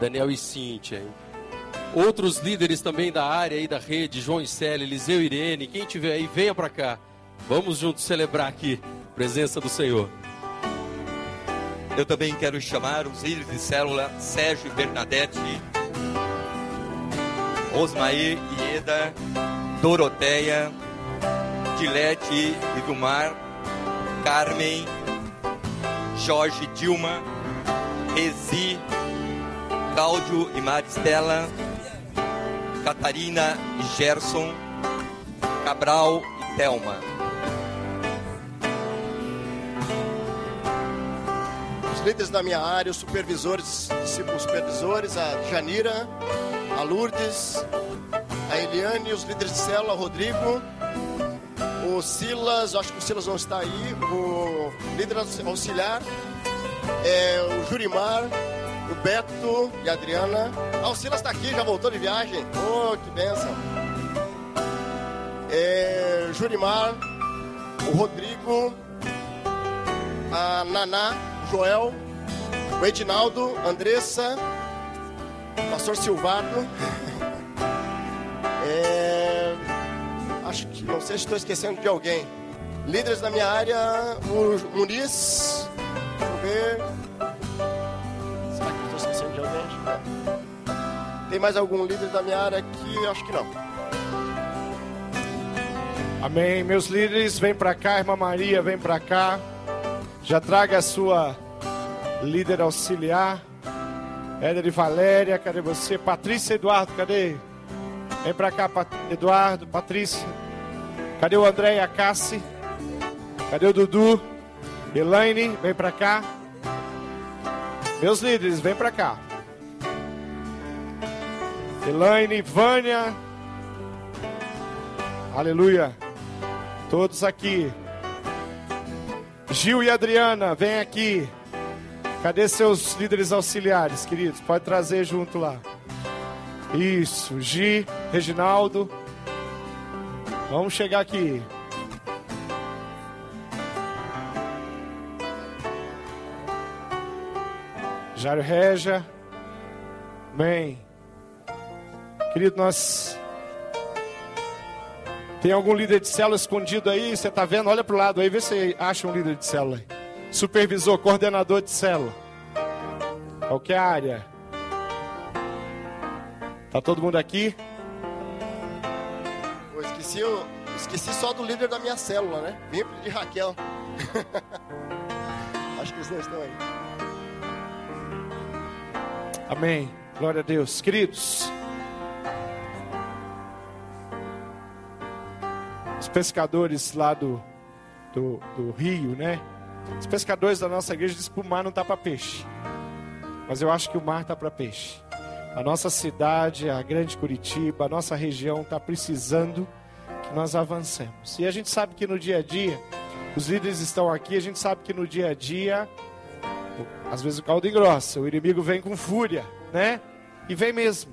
Daniel e Cíntia. Hein? Outros líderes também da área aí da rede, João e Célia, Eliseu e Irene. Quem tiver aí, venha pra cá. Vamos juntos celebrar aqui a presença do Senhor. Eu também quero chamar os líderes de célula, Sérgio e Bernadette, Osmaí e Eda, Doroteia, Dilete e Vilmar, Carmen, Jorge, Dilma, Rezi, Cláudio e Maristela, Catarina e Gerson, Cabral e Thelma. Os líderes da minha área, os supervisores, discípulos supervisores, a Janira, a Lourdes, a Eliane, os líderes de célula, Rodrigo, O Silas, acho que o Silas não está aí. O líder auxiliar é o Jurimar, o Beto e a Adriana. Ah, o Silas está aqui, já voltou de viagem. Oh, que benção. É, Jurimar, o Rodrigo, a Naná, o Joel, o Edinaldo, Andressa, o pastor Silvado. não sei se estou esquecendo de alguém. Líderes da minha área, o Muniz. Deixa eu ver. Será que estou esquecendo de alguém? Tem mais algum líder da minha área aqui? Acho que não. Amém. Meus líderes, vem para cá, irmã Maria, vem para cá. Já traga a sua líder auxiliar. Éder e Valéria, cadê você? Patrícia Eduardo, cadê? Vem para cá, Pat Eduardo, Patrícia. Cadê o André e a Cassi? Cadê o Dudu? Elaine, vem para cá. Meus líderes, vem para cá. Elaine, Vânia. Aleluia. Todos aqui. Gil e Adriana, vem aqui. Cadê seus líderes auxiliares, queridos? Pode trazer junto lá. Isso, Gi, Reginaldo. Vamos chegar aqui. Jário Regia. Amém. Querido, nós. Tem algum líder de célula escondido aí? Você está vendo? Olha para o lado aí, vê se acha um líder de célula. Supervisor, coordenador de célula. Qualquer área. Tá todo mundo aqui? Esqueci, eu esqueci só do líder da minha célula, né? Vim de Raquel. Acho que os dois estão aí. Amém. Glória a Deus. Queridos, os pescadores lá do, do, do rio, né? Os pescadores da nossa igreja dizem que o mar não está para peixe. Mas eu acho que o mar está para peixe. A nossa cidade, a grande Curitiba, a nossa região está precisando nós avancemos. E a gente sabe que no dia a dia, os líderes estão aqui, a gente sabe que no dia a dia, às vezes o caldo engrossa, o inimigo vem com fúria, né? E vem mesmo.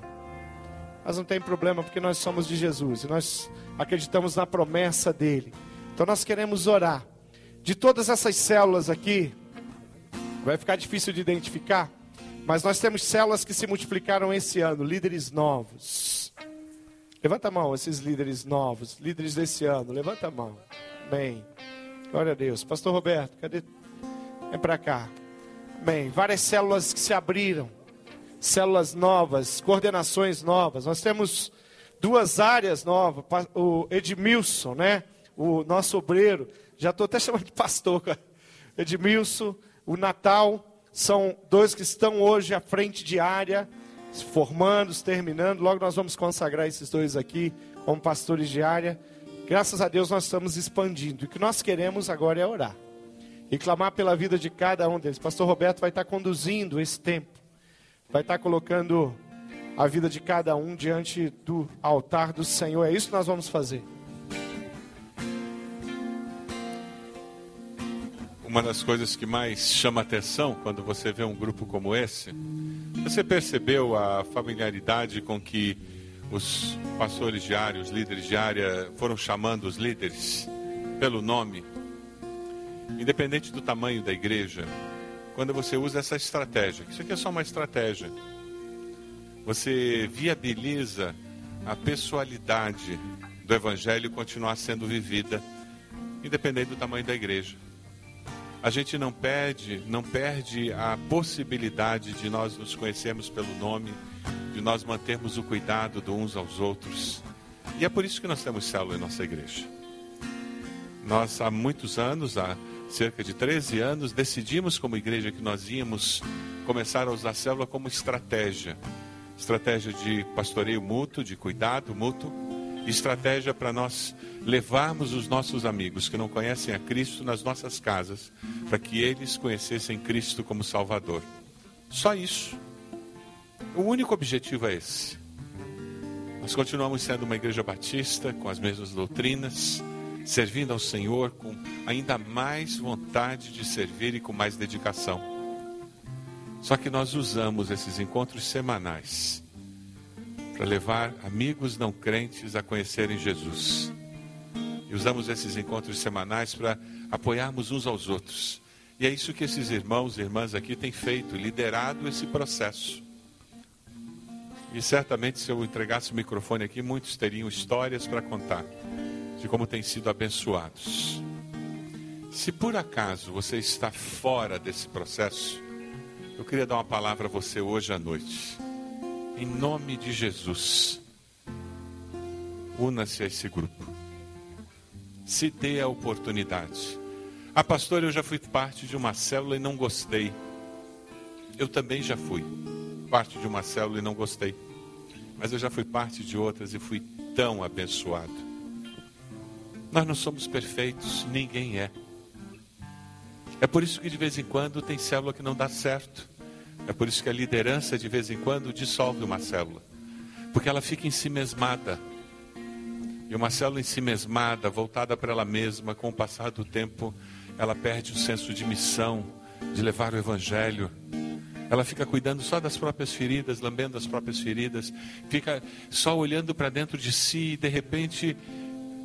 Mas não tem problema, porque nós somos de Jesus e nós acreditamos na promessa dele. Então nós queremos orar. De todas essas células aqui, vai ficar difícil de identificar, mas nós temos células que se multiplicaram esse ano, líderes novos. Levanta a mão, esses líderes novos, líderes desse ano. Levanta a mão. Bem. Glória a Deus. Pastor Roberto, cadê? Vem para cá. Bem, várias células que se abriram. Células novas, coordenações novas. Nós temos duas áreas novas. O Edmilson, né? O nosso obreiro. Já estou até chamando de pastor, cara. Edmilson, o Natal são dois que estão hoje à frente de área, se formando, se terminando. Logo nós vamos consagrar esses dois aqui como pastores de área. Graças a Deus nós estamos expandindo. E o que nós queremos agora é orar. E clamar pela vida de cada um deles. Pastor Roberto vai estar conduzindo esse tempo. Vai estar colocando a vida de cada um diante do altar do Senhor. É isso que nós vamos fazer. uma das coisas que mais chama atenção quando você vê um grupo como esse, você percebeu a familiaridade com que os pastores diários, líderes de área, foram chamando os líderes pelo nome, independente do tamanho da igreja, quando você usa essa estratégia, isso aqui é só uma estratégia, você viabiliza a pessoalidade do evangelho continuar sendo vivida, independente do tamanho da igreja a gente não perde, não perde a possibilidade de nós nos conhecermos pelo nome, de nós mantermos o cuidado de uns aos outros. E é por isso que nós temos célula em nossa igreja. Nós há muitos anos, há cerca de 13 anos, decidimos como igreja que nós íamos começar a usar a célula como estratégia. Estratégia de pastoreio mútuo, de cuidado mútuo, estratégia para nós levarmos os nossos amigos que não conhecem a Cristo nas nossas casas, para que eles conhecessem Cristo como Salvador. Só isso. O único objetivo é esse. Nós continuamos sendo uma igreja batista com as mesmas doutrinas, servindo ao Senhor com ainda mais vontade de servir e com mais dedicação. Só que nós usamos esses encontros semanais para levar amigos não crentes a conhecerem Jesus. E usamos esses encontros semanais para apoiarmos uns aos outros. E é isso que esses irmãos e irmãs aqui têm feito, liderado esse processo. E certamente, se eu entregasse o microfone aqui, muitos teriam histórias para contar de como têm sido abençoados. Se por acaso você está fora desse processo, eu queria dar uma palavra a você hoje à noite. Em nome de Jesus, una-se a esse grupo. Se dê a oportunidade. Ah, pastor, eu já fui parte de uma célula e não gostei. Eu também já fui parte de uma célula e não gostei. Mas eu já fui parte de outras e fui tão abençoado. Nós não somos perfeitos, ninguém é. É por isso que de vez em quando tem célula que não dá certo. É por isso que a liderança de vez em quando dissolve uma célula. Porque ela fica em si mesmada. E uma célula em si mesmada, voltada para ela mesma, com o passar do tempo, ela perde o senso de missão, de levar o evangelho. Ela fica cuidando só das próprias feridas, lambendo as próprias feridas, fica só olhando para dentro de si e de repente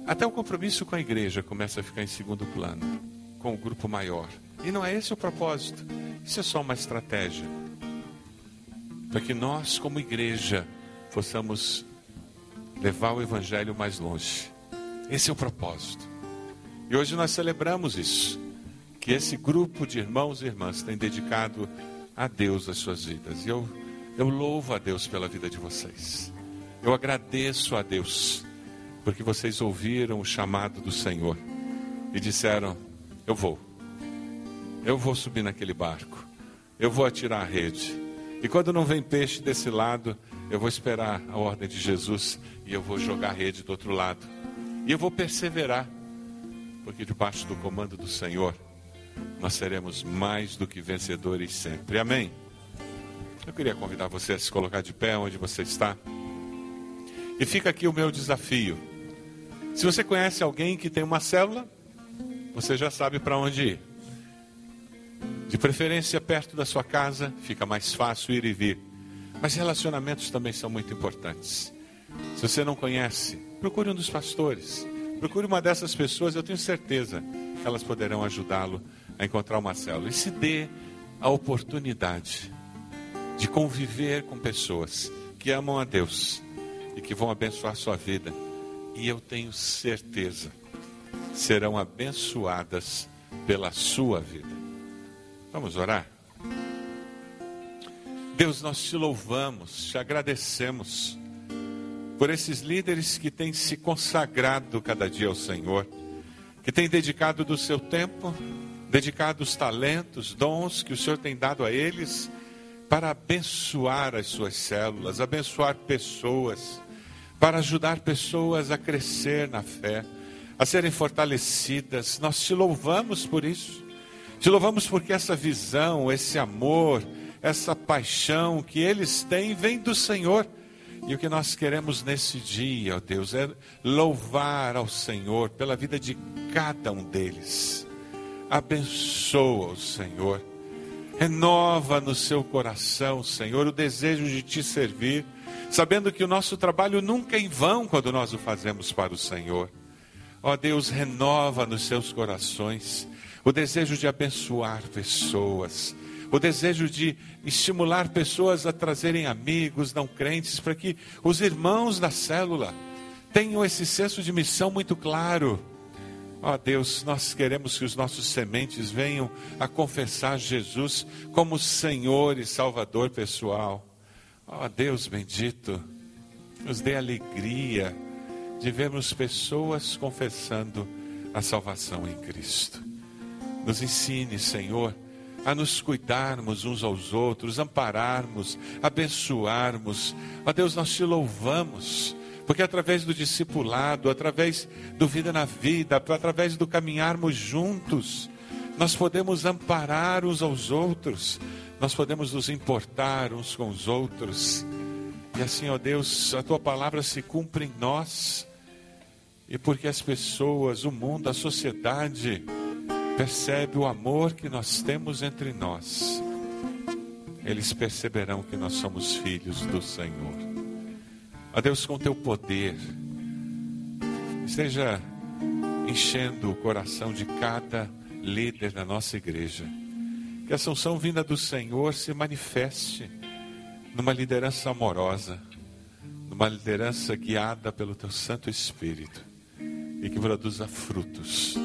até o compromisso com a igreja começa a ficar em segundo plano, com o grupo maior. E não é esse o propósito. Isso é só uma estratégia. Para que nós, como igreja, possamos levar o evangelho mais longe. Esse é o propósito. E hoje nós celebramos isso. Que esse grupo de irmãos e irmãs tem dedicado a Deus as suas vidas. E eu, eu louvo a Deus pela vida de vocês. Eu agradeço a Deus, porque vocês ouviram o chamado do Senhor e disseram: Eu vou, eu vou subir naquele barco, eu vou atirar a rede. E quando não vem peixe desse lado, eu vou esperar a ordem de Jesus e eu vou jogar a rede do outro lado. E eu vou perseverar, porque debaixo do comando do Senhor, nós seremos mais do que vencedores sempre. Amém? Eu queria convidar você a se colocar de pé onde você está. E fica aqui o meu desafio. Se você conhece alguém que tem uma célula, você já sabe para onde ir. De preferência perto da sua casa, fica mais fácil ir e vir. Mas relacionamentos também são muito importantes. Se você não conhece, procure um dos pastores. Procure uma dessas pessoas, eu tenho certeza que elas poderão ajudá-lo a encontrar uma célula. E se dê a oportunidade de conviver com pessoas que amam a Deus e que vão abençoar sua vida. E eu tenho certeza, serão abençoadas pela sua vida. Vamos orar? Deus, nós te louvamos, te agradecemos por esses líderes que têm se consagrado cada dia ao Senhor, que têm dedicado do seu tempo, dedicado os talentos, dons que o Senhor tem dado a eles para abençoar as suas células, abençoar pessoas, para ajudar pessoas a crescer na fé, a serem fortalecidas. Nós te louvamos por isso. Te louvamos porque essa visão, esse amor, essa paixão que eles têm vem do Senhor. E o que nós queremos nesse dia, ó Deus, é louvar ao Senhor pela vida de cada um deles. Abençoa o Senhor. Renova no seu coração, Senhor, o desejo de te servir, sabendo que o nosso trabalho nunca é em vão quando nós o fazemos para o Senhor. Ó Deus, renova nos seus corações o desejo de abençoar pessoas, o desejo de estimular pessoas a trazerem amigos não crentes, para que os irmãos da célula tenham esse senso de missão muito claro Ó oh, Deus, nós queremos que os nossos sementes venham a confessar Jesus como Senhor e Salvador pessoal. Ó oh, Deus bendito, nos dê alegria de vermos pessoas confessando a salvação em Cristo. Nos ensine, Senhor, a nos cuidarmos uns aos outros, ampararmos, abençoarmos. Ó Deus, nós te louvamos porque através do discipulado, através do vida na vida, através do caminharmos juntos, nós podemos amparar uns aos outros, nós podemos nos importar uns com os outros. E assim, ó Deus, a tua palavra se cumpre em nós. e porque as pessoas, o mundo, a sociedade percebe o amor que nós temos entre nós, eles perceberão que nós somos filhos do Senhor. Ó Deus, com teu poder, esteja enchendo o coração de cada líder da nossa igreja. Que a Assunção vinda do Senhor se manifeste numa liderança amorosa, numa liderança guiada pelo teu Santo Espírito e que produza frutos,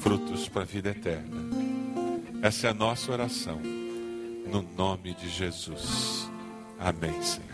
frutos para a vida eterna. Essa é a nossa oração, no nome de Jesus. Amém, Senhor.